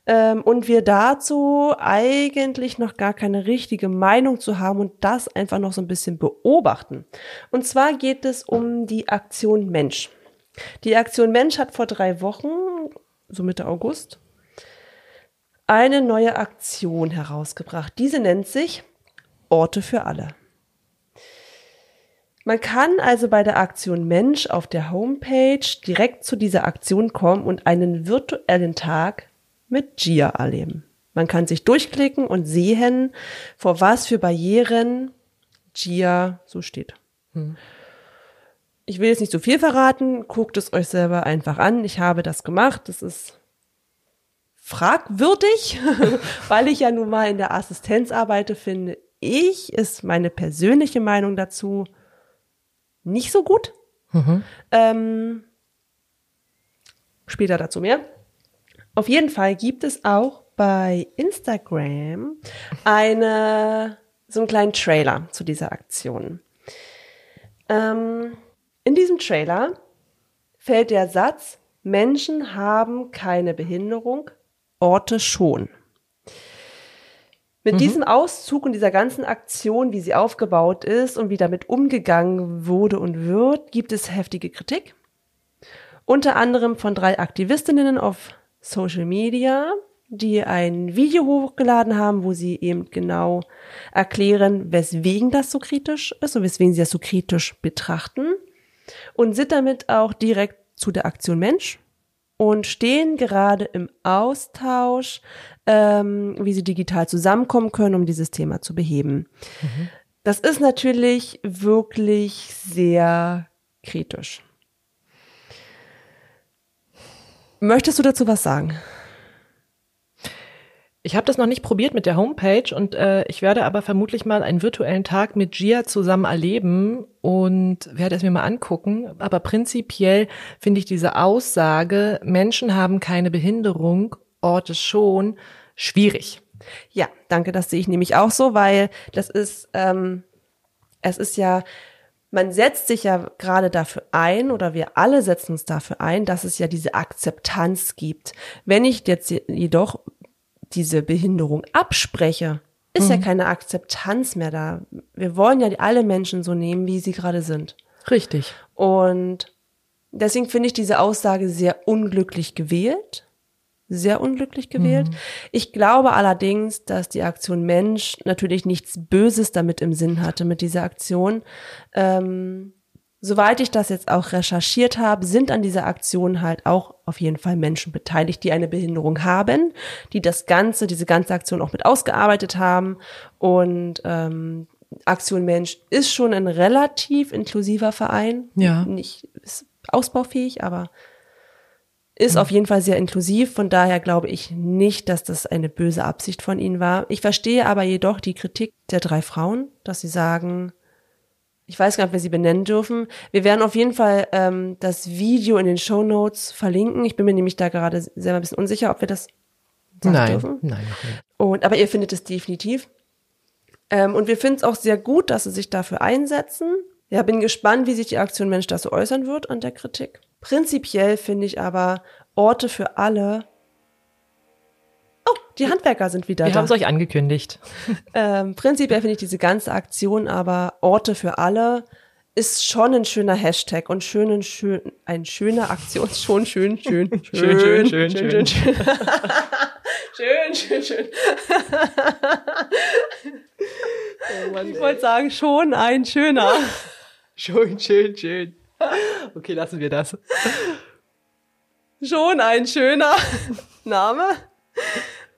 Ähm, und wir dazu eigentlich noch gar keine richtige Meinung zu haben und das einfach noch so ein bisschen beobachten. Und zwar geht es um die Aktion Mensch. Die Aktion Mensch hat vor drei Wochen, so Mitte August, eine neue Aktion herausgebracht. Diese nennt sich Orte für alle. Man kann also bei der Aktion Mensch auf der Homepage direkt zu dieser Aktion kommen und einen virtuellen Tag mit Gia erleben. Man kann sich durchklicken und sehen, vor was für Barrieren Gia so steht. Ich will jetzt nicht so viel verraten, guckt es euch selber einfach an. Ich habe das gemacht. Das ist fragwürdig, weil ich ja nun mal in der Assistenz arbeite, finde ich, ist meine persönliche Meinung dazu nicht so gut. Ähm, später dazu mehr. Auf jeden Fall gibt es auch bei Instagram eine, so einen kleinen Trailer zu dieser Aktion. Ähm, in diesem Trailer fällt der Satz, Menschen haben keine Behinderung, Orte schon. Mit diesem Auszug und dieser ganzen Aktion, wie sie aufgebaut ist und wie damit umgegangen wurde und wird, gibt es heftige Kritik. Unter anderem von drei Aktivistinnen auf Social Media, die ein Video hochgeladen haben, wo sie eben genau erklären, weswegen das so kritisch ist und weswegen sie das so kritisch betrachten und sind damit auch direkt zu der Aktion Mensch und stehen gerade im Austausch, ähm, wie sie digital zusammenkommen können, um dieses Thema zu beheben. Das ist natürlich wirklich sehr kritisch. Möchtest du dazu was sagen? Ich habe das noch nicht probiert mit der Homepage und äh, ich werde aber vermutlich mal einen virtuellen Tag mit Gia zusammen erleben und werde es mir mal angucken. Aber prinzipiell finde ich diese Aussage, Menschen haben keine Behinderung, Orte schon, schwierig. Ja, danke, das sehe ich nämlich auch so, weil das ist, ähm, es ist ja, man setzt sich ja gerade dafür ein oder wir alle setzen uns dafür ein, dass es ja diese Akzeptanz gibt. Wenn ich jetzt je- jedoch diese Behinderung abspreche, ist ja keine Akzeptanz mehr da. Wir wollen ja alle Menschen so nehmen, wie sie gerade sind. Richtig. Und deswegen finde ich diese Aussage sehr unglücklich gewählt. Sehr unglücklich gewählt. Ich glaube allerdings, dass die Aktion Mensch natürlich nichts Böses damit im Sinn hatte mit dieser Aktion. Ähm, soweit ich das jetzt auch recherchiert habe, sind an dieser Aktion halt auch auf jeden Fall Menschen beteiligt, die eine Behinderung haben, die das Ganze, diese ganze Aktion auch mit ausgearbeitet haben. Und ähm, Aktion Mensch ist schon ein relativ inklusiver Verein. Ja. Nicht ist ausbaufähig, aber ist auf jeden Fall sehr inklusiv. Von daher glaube ich nicht, dass das eine böse Absicht von ihnen war. Ich verstehe aber jedoch die Kritik der drei Frauen, dass sie sagen, ich weiß gar nicht, ob wir sie benennen dürfen. Wir werden auf jeden Fall ähm, das Video in den Show Notes verlinken. Ich bin mir nämlich da gerade selber ein bisschen unsicher, ob wir das sagen Nein, dürfen. nein, nicht. Und, aber ihr findet es definitiv. Ähm, und wir finden es auch sehr gut, dass sie sich dafür einsetzen. Ja, bin gespannt, wie sich die Aktion Mensch dazu äußern wird an der Kritik. Prinzipiell finde ich aber Orte für alle. Oh, die Handwerker sind wieder Wir da. haben es euch angekündigt. Ähm, prinzipiell finde ich diese ganze Aktion aber Orte für alle ist schon ein schöner Hashtag und schönen, schön, ein schöner Aktion, schon schön, schön, schön, Schön, schön, schön, schön, schön, schön, schön, schön, schön. Ich wollte sagen, schon ein schöner. Schön, schön, schön. Okay, lassen wir das. Schon ein schöner Name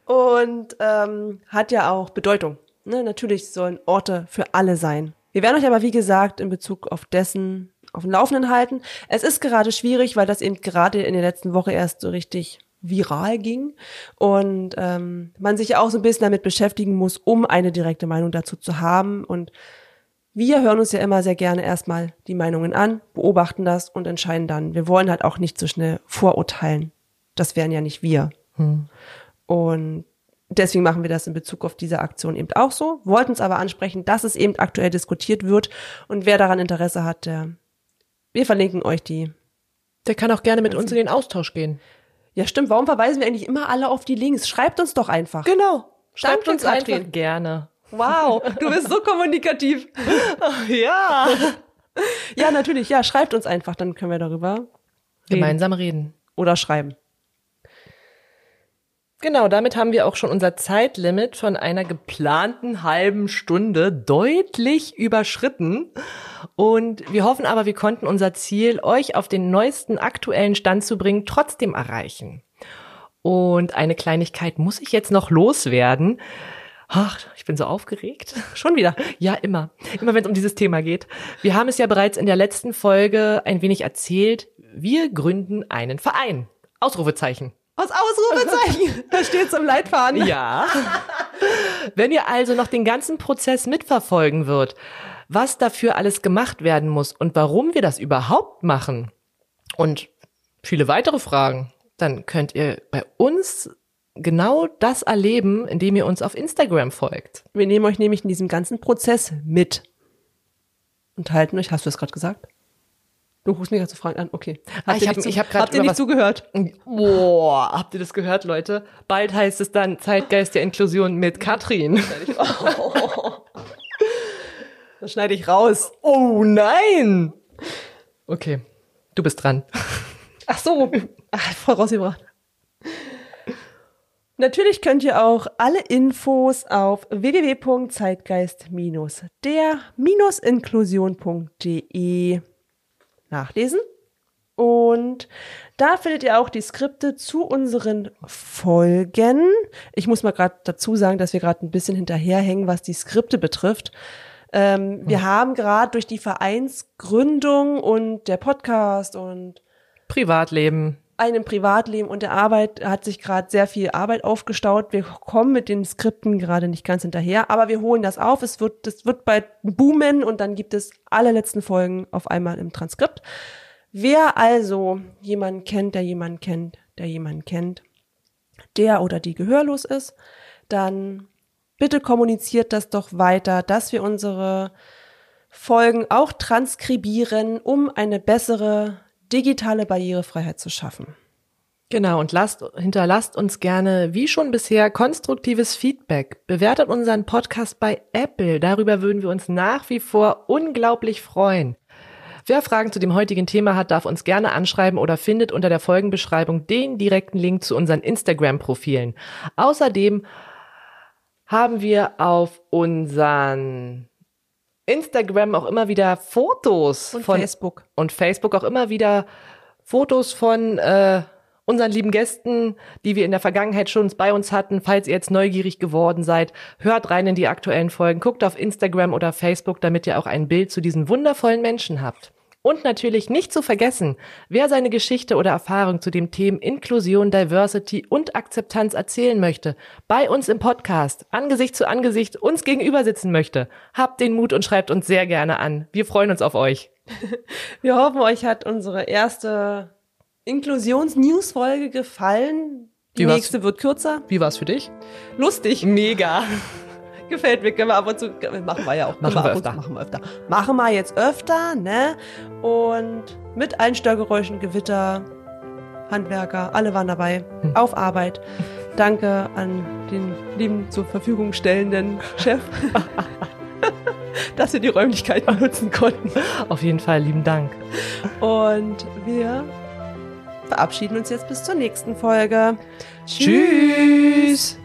und ähm, hat ja auch Bedeutung. Ne, natürlich sollen Orte für alle sein. Wir werden euch aber, wie gesagt, in Bezug auf dessen auf dem Laufenden halten. Es ist gerade schwierig, weil das eben gerade in der letzten Woche erst so richtig viral ging und ähm, man sich auch so ein bisschen damit beschäftigen muss, um eine direkte Meinung dazu zu haben. Und wir hören uns ja immer sehr gerne erstmal die Meinungen an, beobachten das und entscheiden dann. Wir wollen halt auch nicht so schnell vorurteilen. Das wären ja nicht wir. Hm. Und deswegen machen wir das in Bezug auf diese Aktion eben auch so, wollten es aber ansprechen, dass es eben aktuell diskutiert wird und wer daran Interesse hat, der, wir verlinken euch die. Der kann auch gerne mit uns in den Austausch gehen. Ja, stimmt. Warum verweisen wir eigentlich immer alle auf die Links? Schreibt uns doch einfach. Genau. Schreibt Danke, uns Katrin. einfach gerne. Wow, du bist so kommunikativ. Ja. Ja, natürlich. Ja, schreibt uns einfach, dann können wir darüber reden. Gemeinsam reden. oder schreiben. Genau, damit haben wir auch schon unser Zeitlimit von einer geplanten halben Stunde deutlich überschritten. Und wir hoffen aber, wir konnten unser Ziel, euch auf den neuesten aktuellen Stand zu bringen, trotzdem erreichen. Und eine Kleinigkeit muss ich jetzt noch loswerden. Ach, ich bin so aufgeregt. Schon wieder. Ja, immer. Immer wenn es um dieses Thema geht. Wir haben es ja bereits in der letzten Folge ein wenig erzählt. Wir gründen einen Verein. Ausrufezeichen. Aus Ausrufezeichen. da steht's im Leitfaden. Ja. Wenn ihr also noch den ganzen Prozess mitverfolgen wird, was dafür alles gemacht werden muss und warum wir das überhaupt machen und viele weitere Fragen, dann könnt ihr bei uns genau das erleben, indem ihr uns auf Instagram folgt. Wir nehmen euch nämlich in diesem ganzen Prozess mit. Und halten euch, hast du das gerade gesagt? Du rufst mich gerade zu Fragen an, okay. Ah, ich ihr hab- nicht zu- ich hab grad Habt ihr nicht was- zugehört? Boah, habt ihr das gehört, Leute? Bald heißt es dann Zeitgeist der Inklusion mit Katrin. Das schneide ich raus. Oh nein! Okay, du bist dran. Ach so. Ach, voll rausgebracht. Natürlich könnt ihr auch alle Infos auf www.zeitgeist-der-inklusion.de nachlesen. Und da findet ihr auch die Skripte zu unseren Folgen. Ich muss mal gerade dazu sagen, dass wir gerade ein bisschen hinterherhängen, was die Skripte betrifft. Ähm, wir haben gerade durch die Vereinsgründung und der Podcast und Privatleben. Einem Privatleben und der Arbeit hat sich gerade sehr viel Arbeit aufgestaut. Wir kommen mit den Skripten gerade nicht ganz hinterher, aber wir holen das auf. Es wird, das wird bald boomen und dann gibt es alle letzten Folgen auf einmal im Transkript. Wer also jemanden kennt, der jemanden kennt, der jemanden kennt, der oder die gehörlos ist, dann bitte kommuniziert das doch weiter, dass wir unsere Folgen auch transkribieren, um eine bessere digitale Barrierefreiheit zu schaffen. Genau, und lasst, hinterlasst uns gerne, wie schon bisher, konstruktives Feedback. Bewertet unseren Podcast bei Apple. Darüber würden wir uns nach wie vor unglaublich freuen. Wer Fragen zu dem heutigen Thema hat, darf uns gerne anschreiben oder findet unter der Folgenbeschreibung den direkten Link zu unseren Instagram-Profilen. Außerdem haben wir auf unseren Instagram auch immer wieder Fotos Und von Facebook. und Facebook auch immer wieder Fotos von äh, unseren lieben Gästen, die wir in der Vergangenheit schon bei uns hatten. Falls ihr jetzt neugierig geworden seid, hört rein in die aktuellen Folgen, guckt auf Instagram oder Facebook, damit ihr auch ein Bild zu diesen wundervollen Menschen habt. Und natürlich nicht zu vergessen, wer seine Geschichte oder Erfahrung zu dem Themen Inklusion, Diversity und Akzeptanz erzählen möchte, bei uns im Podcast, Angesicht zu Angesicht uns gegenüber sitzen möchte, habt den Mut und schreibt uns sehr gerne an. Wir freuen uns auf euch. Wir hoffen, euch hat unsere erste Inklusions-News-Folge gefallen. Die Wie war's? nächste wird kürzer. Wie war's für dich? Lustig. Mega. Gefällt mir. Können wir ab und zu, machen wir ja auch. Machen wir ab und öfter. zu- Machen wir öfter. Machen wir jetzt öfter, ne? Und mit allen Störgeräuschen, Gewitter, Handwerker, alle waren dabei. Hm. Auf Arbeit. Danke an den lieben zur Verfügung stellenden Chef, dass wir die Räumlichkeiten nutzen konnten. Auf jeden Fall lieben Dank. Und wir verabschieden uns jetzt bis zur nächsten Folge. Tschüss.